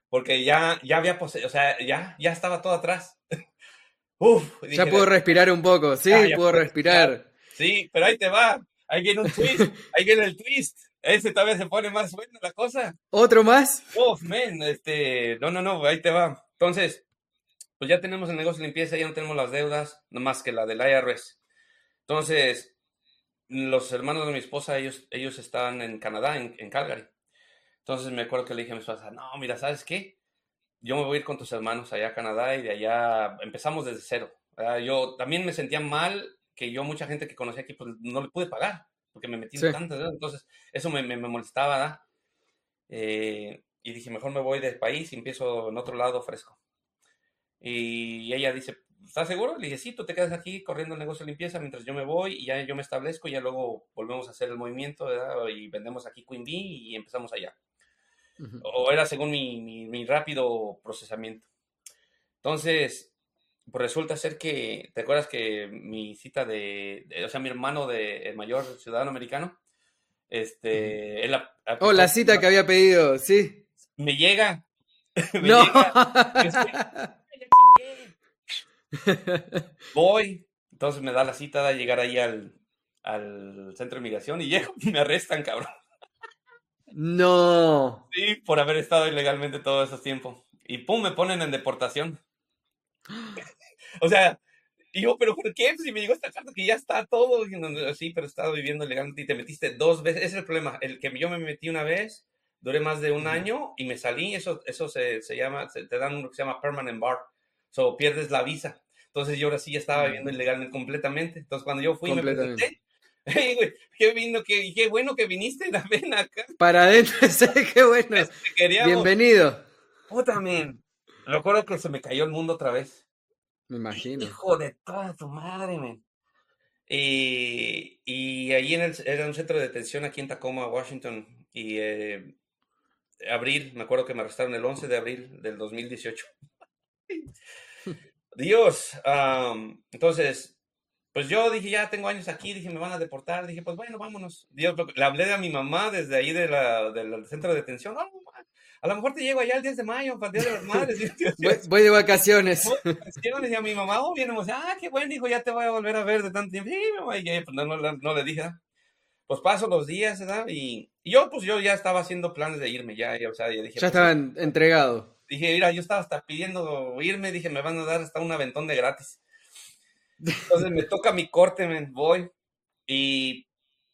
porque ya, ya había, o sea, ya, ya estaba todo atrás. Uf, ya puedo respirar un poco, sí, puedo respirar. Sí, pero ahí te va, ahí viene un twist, ahí viene el twist. Ese todavía se pone más buena la cosa. ¿Otro más? Uf, men, este, no, no, no, ahí te va. Entonces, pues ya tenemos el negocio de limpieza, ya no tenemos las deudas, no más que la del IRS. Entonces, los hermanos de mi esposa, ellos, ellos están en Canadá, en, en Calgary. Entonces me acuerdo que le dije a mi esposa, no, mira, ¿sabes qué? Yo me voy a ir con tus hermanos allá a Canadá y de allá empezamos desde cero. Yo también me sentía mal que yo mucha gente que conocía aquí pues no le pude pagar porque me metí en tanto, entonces eso me, me, molestaba, ¿verdad? Eh, y dije, mejor me voy del país y empiezo en otro lado fresco. Y ella dice, ¿estás seguro? Le dije, sí, tú te quedas aquí corriendo el negocio de limpieza mientras yo me voy y ya yo me establezco y ya luego volvemos a hacer el movimiento ¿verdad? y vendemos aquí Queen Bee y empezamos allá. O era según mi, mi, rápido procesamiento. Entonces, pues resulta ser que, ¿te acuerdas que mi cita de, o sea, mi hermano de el mayor ciudadano americano, este, la, oh, la cita que había pedido, sí. Me llega. me no. Llega, Voy, entonces me da la cita de llegar ahí al, al centro de migración y llego me arrestan, cabrón. No. Sí, por haber estado ilegalmente todo ese tiempo. Y pum, me ponen en deportación. o sea, y yo, pero ¿por qué? Si me llegó esta carta que ya está todo. Sí, pero he estado viviendo ilegalmente y te metiste dos veces. Ese es el problema. El que yo me metí una vez, duré más de un año y me salí. Eso, eso se, se llama, te dan lo que se llama permanent bar. So, pierdes la visa. Entonces yo ahora sí ya estaba viviendo ilegalmente completamente. Entonces cuando yo fui me presenté, qué, vino, qué, qué, bueno que viniste, la ven acá. Para adentro, qué bueno. Bienvenido. Puta, men. Recuerdo que se me cayó el mundo otra vez. Me imagino. Hijo de toda tu madre, men. Y, y ahí en el, era un centro de detención aquí en Tacoma, Washington. Y eh, abril, me acuerdo que me arrestaron el 11 de abril del 2018. Dios, entonces, pues yo dije, ya tengo años aquí, dije, me van a deportar, dije, pues bueno, vámonos. Dios, le hablé a mi mamá desde ahí de la, del centro de detención, a lo mejor te llego allá el 10 de mayo, para el Día de las Madres. voy, de vacaciones. y a mi mamá, oh, bien ah, qué bueno, hijo, ya te voy a volver a ver de tanto tiempo. Sí, mamá, y pues no, no, le dije, pues paso los días, ¿verdad? Y, yo, pues yo ya estaba haciendo planes de irme, ya, ya o sea, ya dije. Ya pues, estaba entregado. Dije, mira, yo estaba hasta pidiendo irme, dije, me van a dar hasta un aventón de gratis. Entonces me toca mi corte, me voy. Y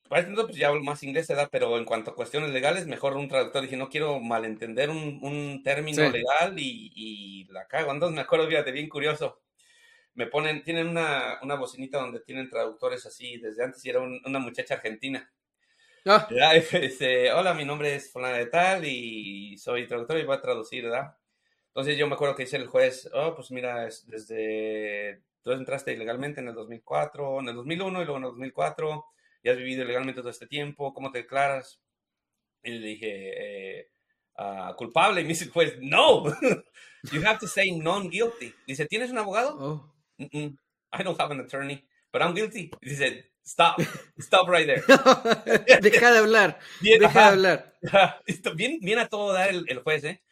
para pues ya hablo más inglés, ¿verdad? Pero en cuanto a cuestiones legales, mejor un traductor. Dije, no quiero malentender un, un término legal y, y, la cago. Entonces me acuerdo, fíjate, bien curioso. Me ponen, tienen una, una bocinita donde tienen traductores así desde antes y era una muchacha argentina. Ah. Dice, hola, mi nombre es Fulana de Tal y soy traductor y voy a traducir, ¿verdad? Entonces yo me acuerdo que dice el juez, oh, pues mira, es desde, tú entraste ilegalmente en el 2004, en el 2001 y luego en el 2004 ya has vivido legalmente todo este tiempo, ¿cómo te declaras? Y le dije, eh, uh, culpable. Y me dice el juez, no, you have to say non-guilty. Dice, ¿tienes un abogado? Oh. Mm -mm. I don't have an attorney, but I'm guilty. Y dice, stop, stop right there. Deja de hablar, bien, deja de hablar. bien, bien a todo dar el, el juez, ¿eh?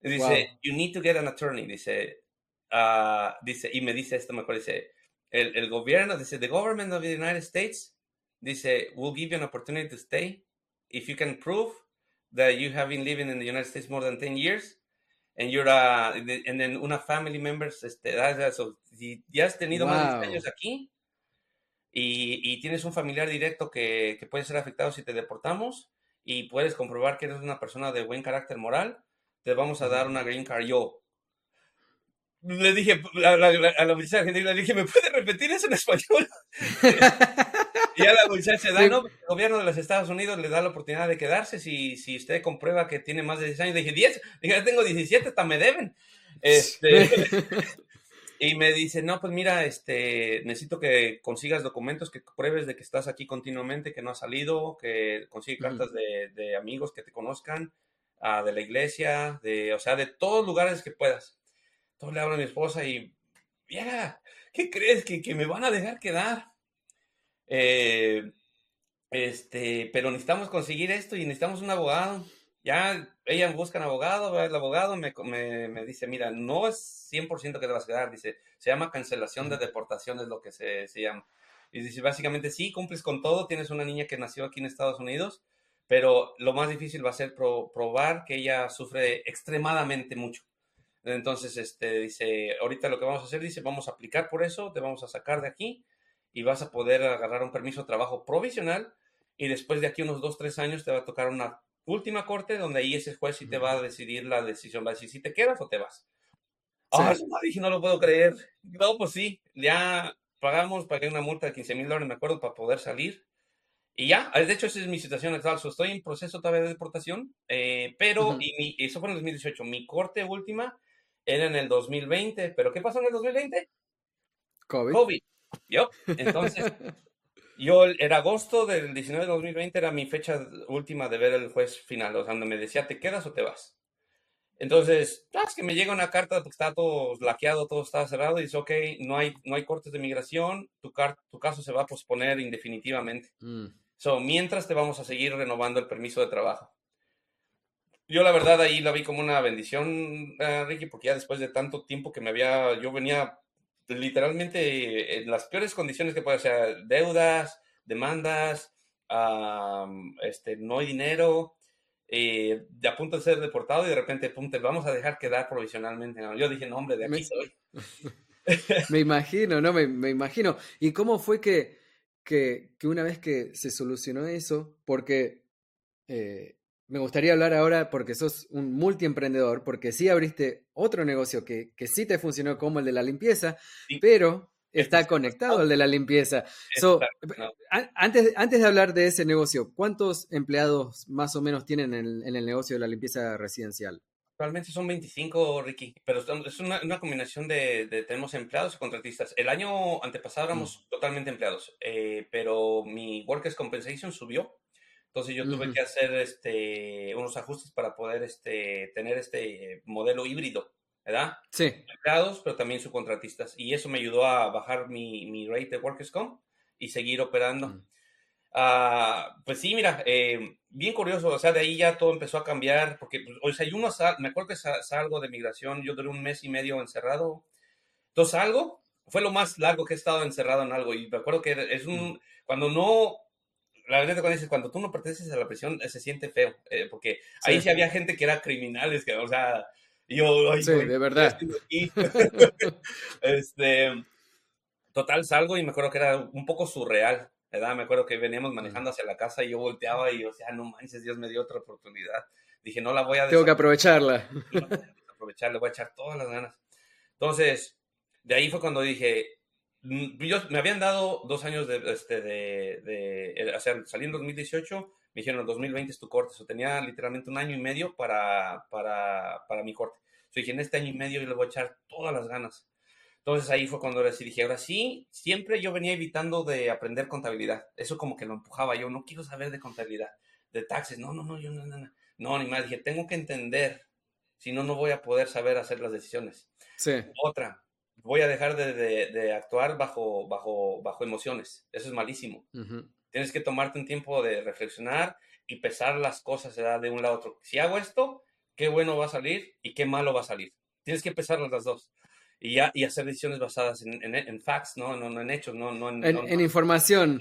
Dice, wow. you need to get an attorney. Dice, uh, dice, y me dice esto, me acuerdo, dice, el, el gobierno, dice, the government of the United States dice, we'll give you an opportunity to stay if you can prove that you have been living in the United States more than 10 years and you're a, and then una family members, este, so, si ya has tenido más de 10 años aquí y, y, tienes un familiar directo que, que puede ser afectado si te deportamos y puedes comprobar que eres una persona de buen carácter moral, te vamos a dar una green card yo. Le dije a la, a la muchacha le dije, ¿me puede repetir eso en español? Y a la muchacha da, no, el gobierno de los Estados Unidos le da la oportunidad de quedarse si, si usted comprueba que tiene más de 10 años. Le dije, 10, dije, tengo 17, hasta me deben. Este, y me dice, no, pues mira, este, necesito que consigas documentos que pruebes de que estás aquí continuamente, que no has salido, que consigue cartas de, de, amigos que te conozcan, uh, de la iglesia, de, o sea, de todos lugares que puedas. Entonces le hablo a mi esposa y, mira, ¿qué crees? ¿Que, que me van a dejar quedar? Eh, este, pero necesitamos conseguir esto y necesitamos un abogado. Ya ella busca un abogado, el abogado me, me, dice, mira, no es 100% que te vas a quedar, dice, se llama cancelación de deportación, es lo que se, se llama. Y dice, básicamente sí, cumples con todo, tienes una niña que nació aquí en Estados Unidos, pero lo más difícil va a ser probar que ella sufre extremadamente mucho. Entonces, este, dice, ahorita lo que vamos a hacer, dice, vamos a aplicar por eso, te vamos a sacar de aquí y vas a poder agarrar un permiso de trabajo provisional y después de aquí unos dos, tres años te va a tocar una última corte donde ahí ese juez sí te va a decidir la decisión, va a decir si te quedas o te vas. Ah, no, dije, no lo puedo creer. No, pues sí, ya pagamos, pagué una multa de 15 mil dólares, me acuerdo, para poder salir. Y ya, de hecho, esa es mi situación actual. estoy en proceso todavía de deportación, eh, pero y eso fue en el 2018. Mi corte última era en el 2020, pero ¿qué pasó en el 2020? COVID. COVID. Yo, entonces, yo era agosto del 19 de 2020, era mi fecha última de ver el juez final, o sea, donde me decía, ¿te quedas o te vas? Entonces, ah, es que me llega una carta, porque está todo laqueado, todo está cerrado, y dice, ok, no hay, no hay cortes de migración, tu, tu caso se va a posponer indefinitivamente. Mm. So, mientras te vamos a seguir renovando el permiso de trabajo. Yo la verdad ahí la vi como una bendición, uh, Ricky, porque ya después de tanto tiempo que me había, yo venía literalmente en las peores condiciones que puede ser, deudas, demandas, este, no hay dinero, eh, de a punto de ser deportado y de repente, pum, te vamos a dejar quedar provisionalmente. Yo dije, no, hombre, de aquí soy. me imagino, ¿no? Me, me, imagino. ¿Y cómo fue que, que, que, una vez que se solucionó eso, porque eh, me gustaría hablar ahora porque sos un multiemprendedor, porque sí abriste otro negocio que, que sí te funcionó como el de la limpieza, pero está conectado al de la limpieza. antes, antes de hablar de ese negocio, ¿cuántos empleados más o menos tienen en, el negocio de la limpieza residencial? Actualmente son 25, Ricky, pero es una, combinación de, tenemos empleados y contratistas. El año antepasado éramos mm. totalmente empleados, eh, pero mi Workers Compensation subió Entonces yo tuve que hacer este, unos ajustes para poder este, tener este modelo híbrido, ¿verdad? Sí. Empleados, pero también subcontratistas. Y eso me ayudó a bajar mi, mi rate de Workers Comp y seguir operando. Ah, pues sí, mira, eh, bien curioso, o sea, de ahí ya todo empezó a cambiar, porque, pues, o sea, yo uno me acuerdo que salgo de migración, yo duré un mes y medio encerrado, entonces salgo, fue lo más largo que he estado encerrado en algo, y me acuerdo que es un, cuando no, la verdad cuando dices, cuando tú no perteneces a la prisión, eh, se siente feo, eh, porque ahí sí había gente que era criminales, que, o sea, yo, sí, de verdad. este, total, salgo y me acuerdo que era un poco surreal, me acuerdo que veníamos manejando hacia la casa y yo volteaba y yo decía, no manches, Dios me dio otra oportunidad. Dije, no la voy a... Tengo que aprovecharla. aprovechar, le voy a echar todas las ganas. Entonces, de ahí fue cuando dije, mm, yo, me habían dado dos años de, este, de, de, o sea, salí en 2018, me dijeron, en 2020 es tu corte. O tenía literalmente un año y medio para, para, para mi corte. So, dije, en este año y medio yo le voy a echar todas las ganas. Entonces ahí fue cuando dije, ahora sí, siempre yo venía evitando de aprender contabilidad. Eso como que lo empujaba yo, no quiero saber de contabilidad, de taxes, no, no, no, yo no, no, no, no, ni más, dije, tengo que entender, si no, no voy a poder saber hacer las decisiones. Sí. Otra, voy a dejar de, de, actuar bajo, bajo, bajo emociones, eso es malísimo. Tienes que tomarte un tiempo de reflexionar y pesar las cosas de un lado a otro. Si hago esto, qué bueno va a salir y qué malo va a salir. Tienes que pesar las dos y, ya, y hacer decisiones basadas en, en, facts, ¿no? No, no en hechos, no, no en, información.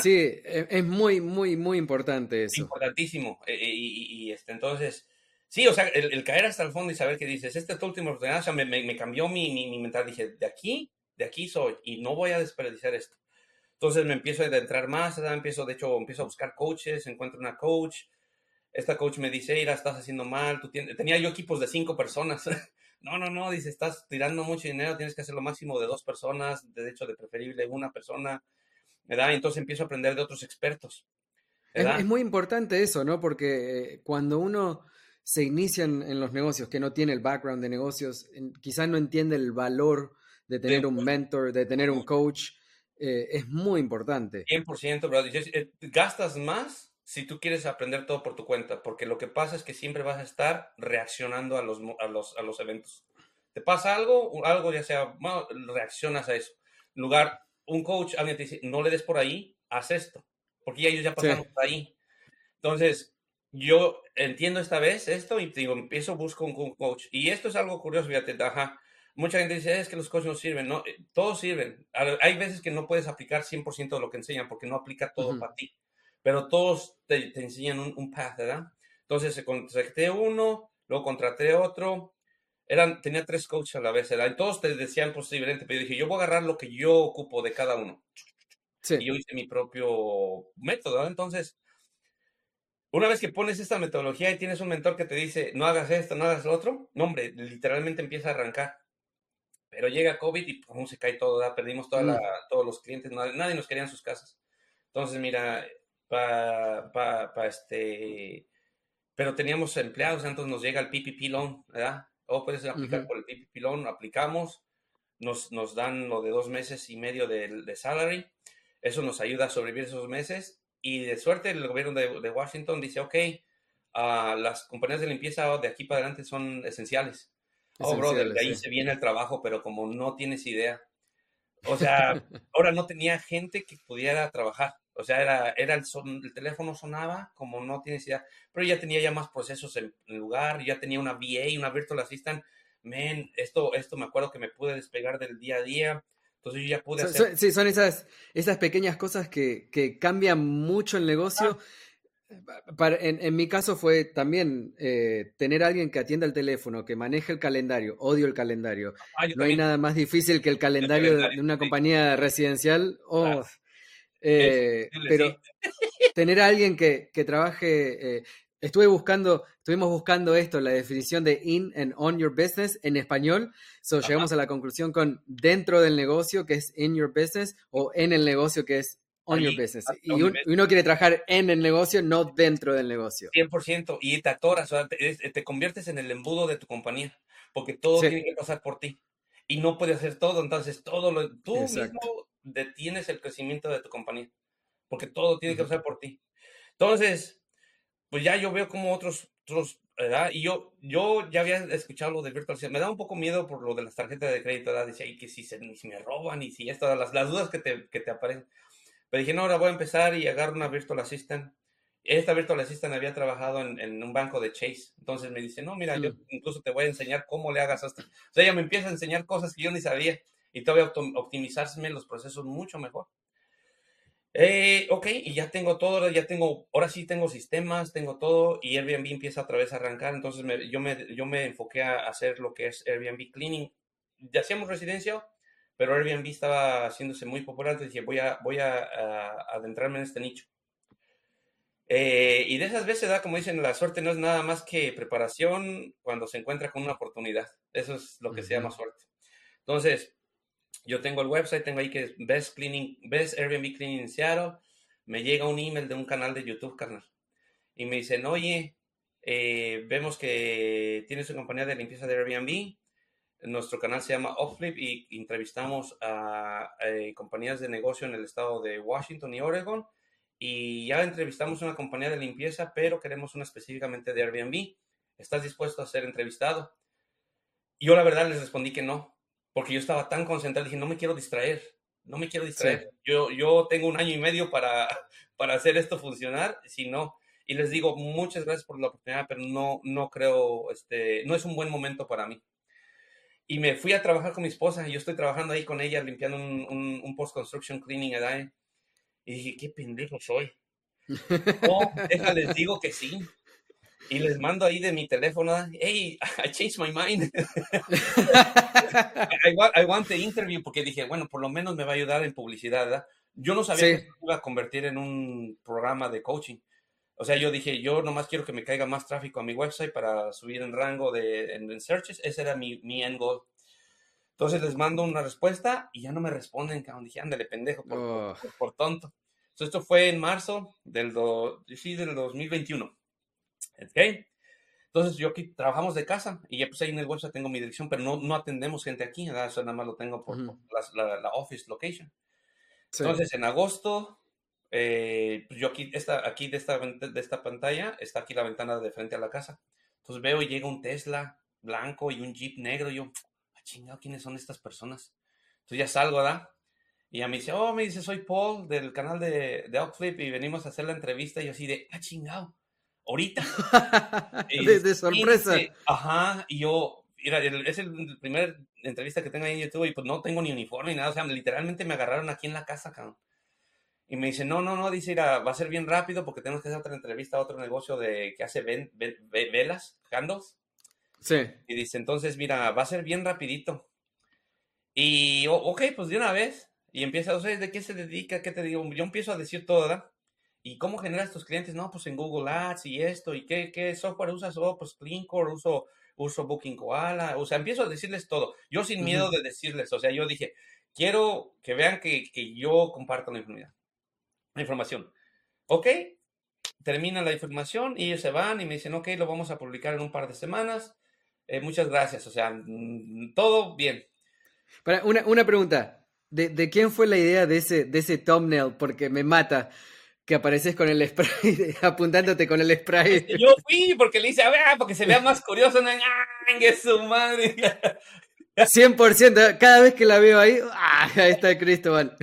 Sí, e, es muy, muy, muy importante eso. Importantísimo. E, e, y, y, este, entonces, sí, o sea, el, caer hasta el fondo y saber que dices, esta es tu última oportunidad, o sea, me, me, cambió mi, mi, mi, mental. Dije, de aquí, de aquí soy y no voy a desperdiciar esto. Entonces me empiezo a adentrar más, empiezo, de hecho, empiezo a buscar coaches, encuentro una coach. Esta coach me dice, Ira, estás haciendo mal. Tú tienes... Tenía yo equipos de cinco personas. No, no, no, dice, estás tirando mucho dinero, tienes que hacer lo máximo de dos personas, de hecho, de preferible una persona, ¿verdad? Entonces empiezo a aprender de otros expertos. Es, muy importante eso, ¿no? Porque eh, cuando uno se inicia en, los negocios, que no tiene el background de negocios, quizás no entiende el valor de tener un mentor, de tener un coach, eh, es muy importante. 100%, bro. Eh, gastas más si tú quieres aprender todo por tu cuenta, porque lo que pasa es que siempre vas a estar reaccionando a los, a los, a los eventos. Te pasa algo, algo ya sea, bueno, reaccionas a eso. Lugar, un coach, alguien te dice, no le des por ahí, haz esto, porque ya ellos ya pasaron por ahí. Entonces, yo entiendo esta vez esto y digo, empiezo, busco un coach. Y esto es algo curioso, fíjate, ajá. Mucha gente dice, es que los coaches no sirven. No, eh, todos sirven. Hay veces que no puedes aplicar 100% de lo que enseñan porque no aplica todo para ti pero todos te, enseñan un, path, ¿verdad? Entonces, contraté uno, luego contraté otro, eran, tenía tres coaches a la vez, ¿verdad? Y todos te decían posiblemente, pero yo dije, yo voy a agarrar lo que yo ocupo de cada uno. Sí. Y yo hice mi propio método, ¿verdad? Entonces, una vez que pones esta metodología y tienes un mentor que te dice, no hagas esto, no hagas lo otro, no, hombre, literalmente empieza a arrancar. Pero llega COVID y pum, se cae todo, ¿verdad? Perdimos toda mm. todos los clientes, nadie, nadie nos quería en sus casas. Entonces, mira, para este, pero teníamos empleados, entonces nos llega el PPP loan, ¿verdad? O puedes aplicar por el PPP loan, aplicamos, nos, nos dan lo de dos meses y medio de, de, salary, eso nos ayuda a sobrevivir esos meses y de suerte el gobierno de, de Washington dice, ok, uh, las compañías de limpieza de aquí para adelante son esenciales. oh, bro, de ahí se viene el trabajo, pero como no tienes idea. O sea, ahora no tenía gente que pudiera trabajar. O sea, era, era el, son, el teléfono sonaba como no tienes idea, pero ya tenía ya más procesos en, el lugar, ya tenía una VA, una Virtual Assistant. Men, esto, esto me acuerdo que me pude despegar del día a día. Entonces yo ya pude hacer... Sí, son esas, esas pequeñas cosas que, que cambian mucho el negocio. Para, en, en, mi caso fue también eh, tener a alguien que atienda el teléfono, que maneje el calendario. Odio el calendario. Ah, no hay nada más difícil que el calendario, de una compañía residencial. Oh, eh, pero tener a alguien que, que trabaje, eh, estuve buscando, estuvimos buscando esto, la definición de in and on your business en español, so llegamos a la conclusión con dentro del negocio que es in your business o en el negocio que es on your business. Y uno quiere trabajar en el negocio, no dentro del negocio. 100%, y te atoras, o te, te, conviertes en el embudo de tu compañía, porque todo tiene que pasar por ti. Y no puedes hacer todo, entonces todo lo, tú mismo detienes el crecimiento de tu compañía, porque todo tiene que pasar por ti. Entonces, pues ya yo veo como otros, otros ¿verdad? Y yo, yo ya había escuchado lo de Virtual. Me da un poco miedo por lo de las tarjetas de crédito, ¿verdad? Decía, y que si, se, si me roban y si esto, las, las dudas que te, que te aparecen. Pero dije, no, ahora voy a empezar y agarro una Virtual Assistant. Esta Virtual Assistant había trabajado en, en un banco de Chase. Entonces me dice, no, mira, yo incluso te voy a enseñar cómo le hagas hasta. O sea, ella me empieza a enseñar cosas que yo ni sabía y te voy a optimizarme los procesos mucho mejor. Eh, ok, y ya tengo todo, ya tengo, ahora sí tengo sistemas, tengo todo, y Airbnb empieza otra vez a arrancar, entonces me, yo, me, yo me enfoqué a hacer lo que es Airbnb Cleaning. Ya hacíamos residencia, pero Airbnb estaba haciéndose muy popular, entonces dije, voy a, voy a, adentrarme en este nicho. Eh, y de esas veces, da como dicen, la suerte no es nada más que preparación cuando se encuentra con una oportunidad. Eso es lo que se llama suerte. Entonces, yo tengo el website, tengo ahí que es Best Cleaning, Best Airbnb Cleaning in Seattle. Me llega un email de un canal de YouTube, carnal. Y me dicen, oye, eh, vemos que tienes una compañía de limpieza de Airbnb. Nuestro canal se llama Offlip y entrevistamos a, eh, compañías de negocio en el estado de Washington y Oregon. Y ya entrevistamos una compañía de limpieza, pero queremos una específicamente de Airbnb. ¿Estás dispuesto a ser entrevistado? Yo la verdad les respondí que no, porque yo estaba tan concentrado, dije, no me quiero distraer, no me quiero distraer. Yo, yo tengo un año y medio para, para hacer esto funcionar, si no. Y les digo, muchas gracias por la oportunidad, pero no, no creo, este, no es un buen momento para mí. Y me fui a trabajar con mi esposa, yo estoy trabajando ahí con ella, limpiando un, un, post-construction cleaning, ¿verdad? Y dije, qué pendejo soy. No, déjales, digo que sí y les mando ahí de mi teléfono, hey, I changed my mind. I, want, I, want, the interview porque dije, bueno, por lo menos me va a ayudar en publicidad, ¿verdad? Yo no sabía que se iba a convertir en un programa de coaching. O sea, yo dije, yo nomás quiero que me caiga más tráfico a mi website para subir en rango de en, searches. Ese era mi, mi end goal. Entonces les mando una respuesta y ya no me responden, cabrón. Dije, ándale, pendejo, por, por, tonto. Entonces, esto fue en marzo del, do, sí, del 2021. ¿Ok? Entonces yo aquí trabajamos de casa y ya pues ahí en el website tengo mi dirección, pero no, no atendemos gente aquí, eso nada más lo tengo por, la, office location. Entonces en agosto, eh, pues yo aquí, esta, aquí de, esta, de esta pantalla está aquí la ventana de frente a la casa. Entonces veo y llega un Tesla blanco y un Jeep negro. Y yo, ah, chingado, ¿quiénes son estas personas? Entonces ya salgo, ¿verdad? Y a mí dice, oh, me dice, soy Paul del canal de, de Outflip y venimos a hacer la entrevista. Y yo así de, ah, chingado ahorita. de, sorpresa. ajá, y yo, mira, es el primer entrevista que tengo ahí en YouTube y pues no tengo ni uniforme ni nada, o sea, literalmente me agarraron aquí en la casa, cabrón. Y me dice, no, no, no, dice, mira, va a ser bien rápido porque tenemos que hacer otra entrevista a otro negocio de que hace velas, candles. Sí. Y dice, entonces, mira, va a ser bien rapidito. Y, ok, pues de una vez. Y empieza, o sea, ¿de qué se dedica? ¿Qué te digo? Yo empiezo a decir todo, ¿verdad? ¿Y cómo generas tus clientes? No, pues en Google Ads y esto. ¿Y qué, qué software usas? Oh, pues CleanCore, uso, uso Booking Koala. O sea, empiezo a decirles todo. Yo sin miedo de decirles. O sea, yo dije, quiero que vean que, que yo comparto la información. La información. Ok, termina la información y ellos se van y me dicen, ok, lo vamos a publicar en un par de semanas. Eh, muchas gracias. O sea, mm, todo bien. Para una, una pregunta. ¿De, ¿De, quién fue la idea de ese, de ese thumbnail? Porque me mata que apareces con el spray, apuntándote con el spray. Yo fui porque le hice, a ver, porque se vea más curioso, no, ¡que su madre! 100%, cada vez que la veo ahí, ¡ah! ahí está Cristóbal.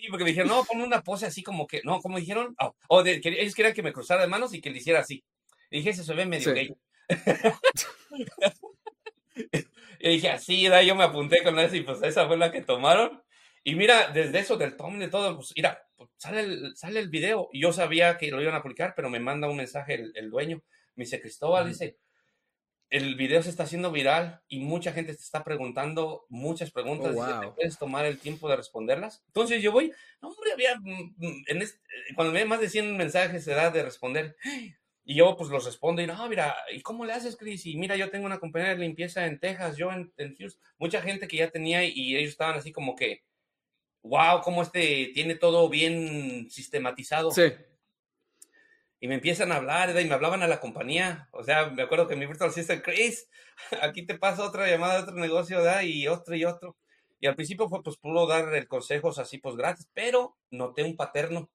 Sí, porque me dijeron, no, pon una pose así como que, no, como dijeron, oh, o de, que ellos querían que me cruzara de manos y que le hiciera así. Y dije, se ve medio gay. y dije, así, yo me apunté con eso y pues esa fue la que tomaron. Y mira, desde eso, del tom de todo, pues mira, pues, sale, el, sale el video. Y yo sabía que lo iban a publicar, pero me manda un mensaje el, dueño. Me dice, Cristóbal, dice, el video se está haciendo viral y mucha gente te está preguntando muchas preguntas. Oh, ¿Te puedes tomar el tiempo de responderlas? Entonces yo voy, no, hombre, había, mm, mm, en cuando me más de 100 mensajes se da de responder. Y yo pues los respondo y no, mira, ¿y cómo le haces, Cris? Y mira, yo tengo una compañía de limpieza en Texas, yo en, en Houston. Mucha gente que ya tenía y ellos estaban así como que, wow, cómo este tiene todo bien sistematizado. Sí. Y me empiezan a hablar, y me hablaban a la compañía. O sea, me acuerdo que mi virtual assistant, Chris, aquí te pasa otra llamada de otro negocio, ¿verdad? Y otro y otro. Y al principio fue, pues, pudo dar el consejos así, pues, gratis, pero noté un paterno.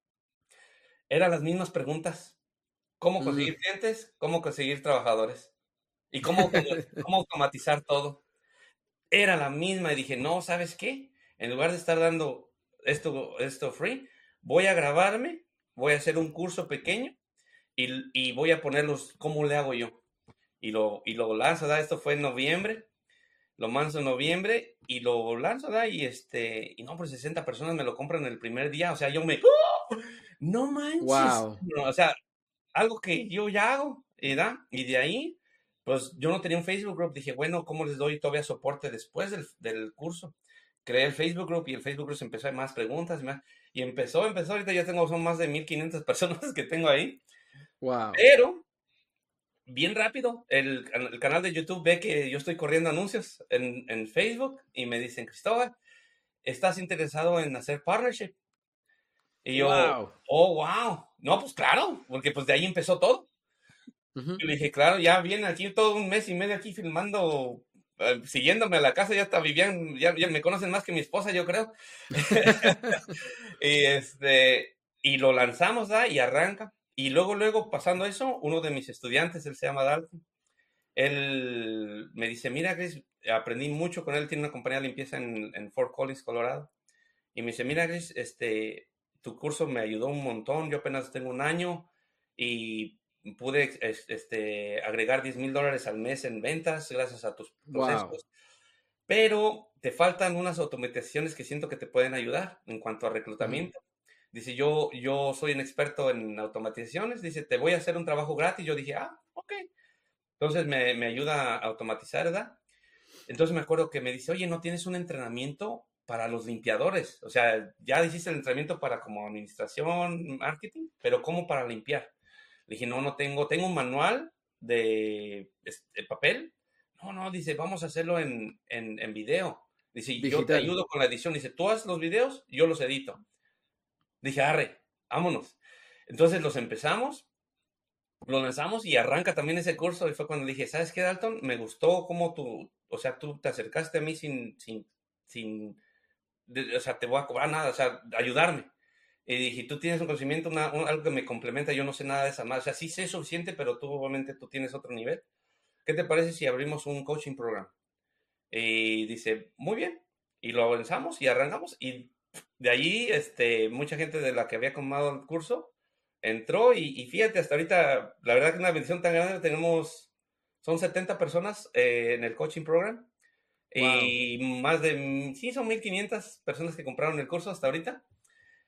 eran las mismas preguntas. ¿Cómo conseguir clientes? ¿Cómo conseguir trabajadores? ¿Y cómo, cómo automatizar todo? Era la misma y dije, no, ¿sabes qué? En lugar de estar dando esto, esto free, voy a grabarme, voy a hacer un curso pequeño y, y voy a ponerlos, ¿cómo le hago yo? Y lo, y lo lanzo, ¿da? Esto fue en noviembre, lo lanzo en noviembre y lo lanzo, ¿da? Y este, y no, pues 60 personas me lo compran el primer día, o sea, yo me, ¡Oh! no manches, wow. o sea, algo que yo ya hago, ¿verdad? Y de ahí, pues yo no tenía un Facebook group, dije, bueno, ¿cómo les doy todavía soporte después del, del curso? Creé el Facebook Group y el Facebook Group empezó a más preguntas y, más, y empezó, empezó, ahorita ya tengo, son más de 1500 personas que tengo ahí. Wow. Pero, bien rápido, el, el, canal de YouTube ve que yo estoy corriendo anuncios en, en, Facebook y me dicen, Cristóbal, ¿estás interesado en hacer partnership? Y yo, wow. oh, wow. No, pues claro, porque pues de ahí empezó todo. Uh -huh. Y le dije, claro, ya viene aquí todo un mes y medio aquí filmando siguiéndome a la casa, ya está vivían, ya, ya, me conocen más que mi esposa, yo creo. y este, y lo lanzamos, ¿da? Y arranca. Y luego, luego, pasando eso, uno de mis estudiantes, él se llama Dalton, él me dice, mira, Chris, aprendí mucho con él, tiene una compañía de limpieza en, en Fort Collins, Colorado. Y me dice, mira, Chris, este, tu curso me ayudó un montón, yo apenas tengo un año y pude este, agregar 10 mil dólares al mes en ventas gracias a tus procesos. Wow. Pero te faltan unas automatizaciones que siento que te pueden ayudar en cuanto a reclutamiento. Mm. Dice, yo, yo soy un experto en automatizaciones. Dice, te voy a hacer un trabajo gratis. Yo dije, ah, ok. Entonces me, me ayuda a automatizar, ¿verdad? Entonces me acuerdo que me dice, oye, ¿no tienes un entrenamiento para los limpiadores? O sea, ya hiciste el entrenamiento para como administración, marketing, pero ¿cómo para limpiar? Le dije, no, no tengo, tengo un manual de, de papel. No, no, dice, vamos a hacerlo en, en, en video. Dice, Digital. yo te ayudo con la edición. Dice, tú haces los videos, yo los edito. Dije, arre, vámonos. Entonces los empezamos, los lanzamos y arranca también ese curso. Y fue cuando dije, ¿sabes qué, Dalton? Me gustó cómo tú, o sea, tú te acercaste a mí sin, sin, sin, de, o sea, te voy a cobrar nada, o sea, ayudarme. Y dije, tú tienes un conocimiento, una, un, algo que me complementa, yo no sé nada de esa más. O sea, sí sé suficiente, pero tú obviamente tú tienes otro nivel. ¿Qué te parece si abrimos un coaching program? Y dice, muy bien. Y lo avanzamos y arrancamos. Y de ahí, este, mucha gente de la que había tomado el curso entró. Y, y fíjate, hasta ahorita, la verdad que una bendición tan grande. Tenemos, son 70 personas eh, en el coaching program. Wow. Y más de, sí, son 1500 personas que compraron el curso hasta ahorita.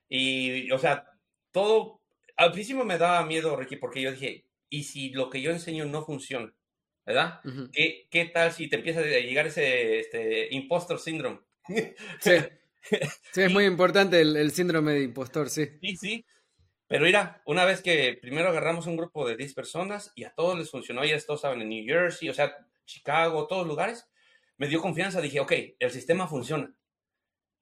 Y, o sea, todo, al principio me daba miedo, Ricky, porque yo dije, ¿y si lo que yo enseño no funciona? ¿Verdad? Uh -huh. ¿Qué, ¿Qué, tal si te empieza a llegar ese este, impostor síndrome? Sí. sí, es muy importante el, el, síndrome de impostor, sí. Sí, sí. Pero mira, una vez que primero agarramos un grupo de 10 personas y a todos les funcionó, ya todos estaban en New Jersey, o sea, Chicago, todos lugares, me dio confianza, dije, ok, el sistema funciona.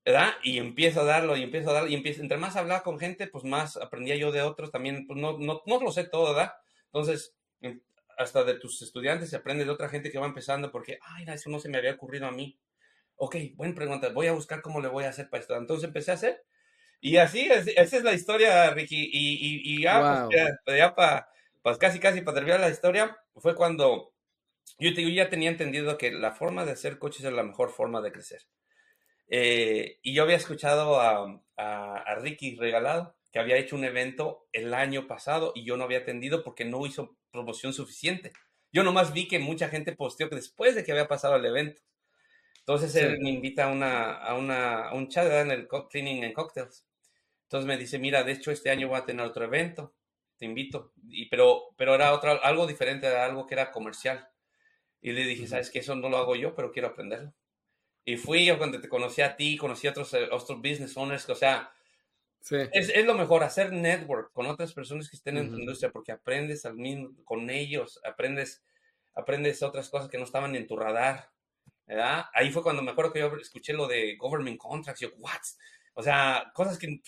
¿Verdad? Y empiezo a darlo y empiezo a darlo y empiezo, entre más hablaba con gente, pues más aprendía yo de otros, también, pues no, no, no lo sé todo, ¿verdad? Entonces, em, hasta de tus estudiantes se aprende de otra gente que va empezando porque, ay, eso no se me había ocurrido a mí. Ok, buena pregunta, voy a buscar cómo le voy a hacer para esto. Entonces empecé a hacer y así, es, esa es la historia, Ricky. Y, y, y ya, wow. pues, ya, ya para, pues casi, casi para terminar la historia, fue cuando yo, te, yo ya tenía entendido que la forma de hacer coches es la mejor forma de crecer. Eh, y yo había escuchado a, a, a, Ricky Regalado, que había hecho un evento el año pasado y yo no había atendido porque no hizo promoción suficiente. Yo nomás vi que mucha gente posteó que después de que había pasado el evento. Entonces sí. él me invita a, una, a, una, a un chat en el Cleaning and Cocktails. Entonces me dice, mira, de hecho este año voy a tener otro evento, te invito. Y, pero, pero era otra, algo diferente, era algo que era comercial. Y le dije, ¿sabes qué? Eso no lo hago yo, pero quiero aprenderlo. Y fui yo cuando te conocí a ti, conocí a otros, eh, otros business owners, o sea, sí. es, es, lo mejor, hacer network con otras personas que estén en uh -huh. tu industria, porque aprendes al mismo, con ellos, aprendes, aprendes otras cosas que no estaban en tu radar, ¿verdad? Ahí fue cuando me acuerdo que yo escuché lo de government contracts, yo, what? O sea, cosas que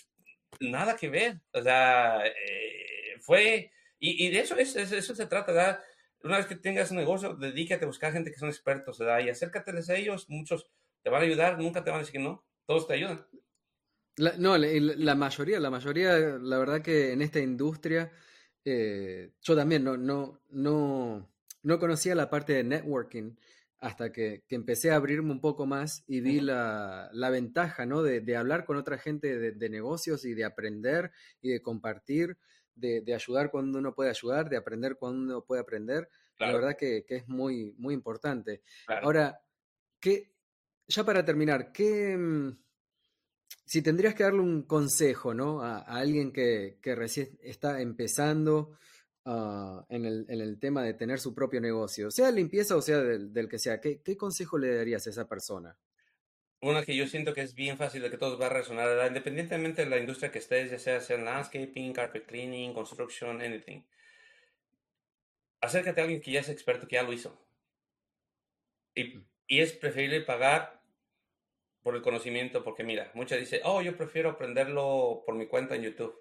nada que ver, o sea, eh, fue, y, y, de eso, es, es, eso se trata, ¿verdad? Una vez que tengas un negocio, dedícate a buscar gente que son expertos, ¿verdad? Y acércateles a ellos, muchos te van a ayudar, nunca te van a decir que no, todos te ayudan. no, la, mayoría, la mayoría, la verdad que en esta industria, eh, yo también no, no, no, no conocía la parte de networking hasta que, empecé a abrirme un poco más y vi la, ventaja ¿no? de, hablar con otra gente de, negocios y de aprender y de compartir, de, ayudar cuando uno puede ayudar, de aprender cuando uno puede aprender. La verdad que, es muy, muy importante. Ahora, ¿qué, ya para terminar, ¿qué, mm, si tendrías que darle un consejo ¿no? a, alguien que, recién está empezando ah, en, el, tema de tener su propio negocio, sea limpieza o sea del, que sea, ¿qué, consejo le darías a esa persona? Una que yo siento que es bien fácil de que todos va a resonar, independientemente de la industria que estés, ya sea, sea landscaping, carpet cleaning, construction, anything. Acércate a alguien que ya es experto, que ya lo hizo. Y, mm. y es preferible pagar por el conocimiento, porque mira, muchas dicen, oh, yo prefiero aprenderlo por mi cuenta en YouTube.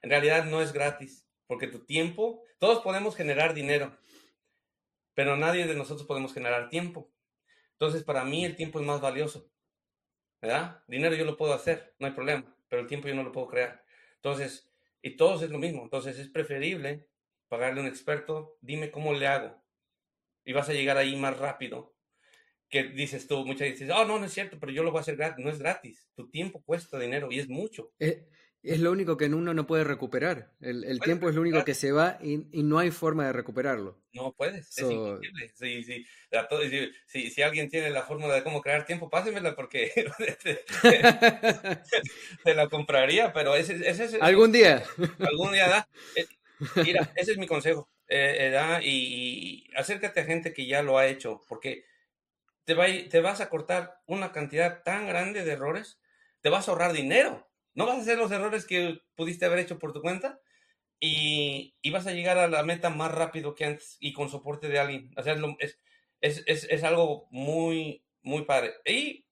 En realidad no es gratis, porque tu tiempo, todos podemos generar dinero, pero nadie de nosotros podemos generar tiempo. Entonces, para mí el tiempo es más valioso. ¿Verdad? Dinero yo lo puedo hacer, no hay problema, pero el tiempo yo no lo puedo crear. Entonces, y todos es lo mismo. Entonces, es preferible pagarle a un experto, dime cómo le hago. Y vas a llegar ahí más rápido que dices tú, muchas veces, oh, no, no es cierto, pero yo lo voy a hacer gratis. No es gratis. Tu tiempo cuesta dinero y es mucho. Eh, es, lo único que uno no puede recuperar. El, tiempo es lo único que se va y, no hay forma de recuperarlo. No puedes, es imposible. Si, si, alguien tiene la fórmula de cómo crear tiempo, pásenmela porque te, la compraría, pero ese, es... Algún día. Algún día da. Eh, mira, ese es mi consejo. Eh, y, y acércate a gente que ya lo ha hecho, porque te, va, te vas a cortar una cantidad tan grande de errores, te vas a ahorrar dinero. No vas a hacer los errores que pudiste haber hecho por tu cuenta y, vas a llegar a la meta más rápido que antes y con soporte de alguien. O sea, es, es, es, algo muy, muy padre. Y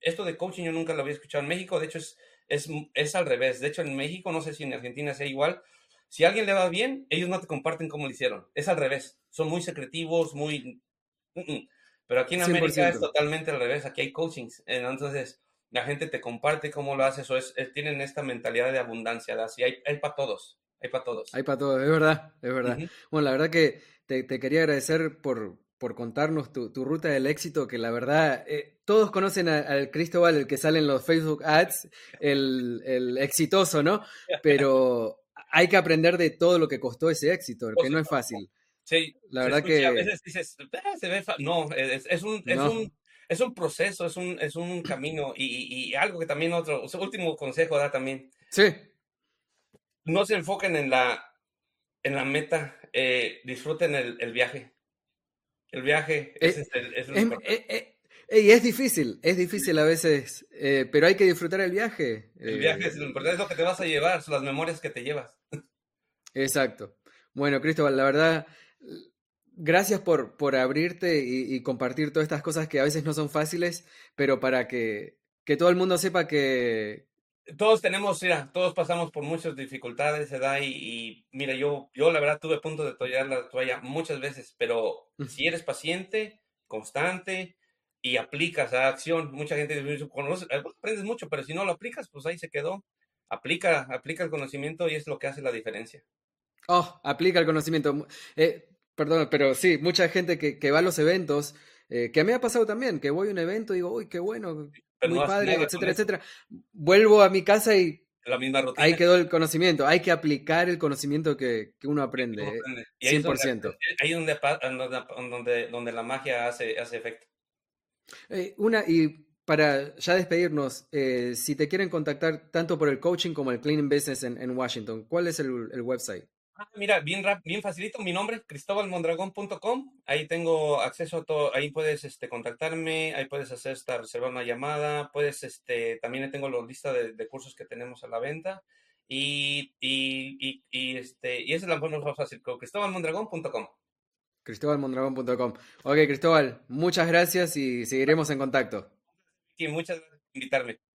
esto de coaching yo nunca lo había escuchado en México. De hecho, es, es, es al revés. De hecho, en México, no sé si en Argentina sea igual. Si a alguien le va bien, ellos no te comparten cómo lo hicieron. Es al revés. Son muy secretivos, muy... Pero aquí en América es totalmente al revés, aquí hay coachings, entonces la gente te comparte cómo lo haces, o es, tienen esta mentalidad de abundancia, ¿da? así hay, hay para todos, hay para todos. Hay para todos, es verdad, es verdad. Bueno, la verdad que te, quería agradecer por, por contarnos tu, ruta del éxito, que la verdad, eh, todos conocen al Cristóbal, el que sale en los Facebook ads, el, el exitoso, ¿no? Pero hay que aprender de todo lo que costó ese éxito, porque no es fácil. Sí, la verdad que... A veces dices, ah, se ve... No, es, un, es, un, es un proceso, es un, es un camino y, y, algo que también otro, o último consejo da también. Sí. No se enfoquen en la, en la meta, eh, disfruten el, el, viaje. El viaje es, es, es, es, eh, eh, es difícil, es difícil a veces, pero hay que disfrutar el viaje. El viaje es lo importante, es lo que te vas a llevar, son las memorias que te llevas. Exacto. Bueno, Cristóbal, la verdad, gracias por, por abrirte y, compartir todas estas cosas que a veces no son fáciles, pero para que, que todo el mundo sepa que... Todos tenemos, mira, todos pasamos por muchas dificultades, ¿verdad? Y, y mira, yo, yo la verdad tuve punto de toallar la toalla muchas veces, pero si eres paciente, constante y aplicas a acción, mucha gente dice, aprendes mucho, pero si no lo aplicas, pues ahí se quedó. Aplica, aplica el conocimiento y es lo que hace la diferencia. Oh, aplica el conocimiento. Eh, Perdón, pero sí, mucha gente que, que va a los eventos, eh, que a mí me ha pasado también, que voy a un evento y digo, uy, qué bueno, muy padre, etcétera, etcétera. Vuelvo a mi casa y la misma rutina. ahí quedó el conocimiento. Hay que aplicar el conocimiento que, que uno aprende, y ahí 100%. ahí es donde, donde, donde, la magia hace, hace efecto. Eh, una, y para ya despedirnos, eh, si te quieren contactar tanto por el coaching como el cleaning business en, en Washington, ¿cuál es el, el website? Ah, mira, bien, bien facilito, mi nombre, cristobalmondragón.com, ahí tengo acceso a todo, ahí puedes este, contactarme, ahí puedes hacer esta, reservar una llamada, puedes, este, también tengo la lista de, cursos que tenemos a la venta y, y, y, este, y esa es la forma más fácil, cristobalmondragón.com. cristobalmondragón.com. Ok, Cristóbal, muchas gracias y seguiremos en contacto. Y muchas gracias por invitarme.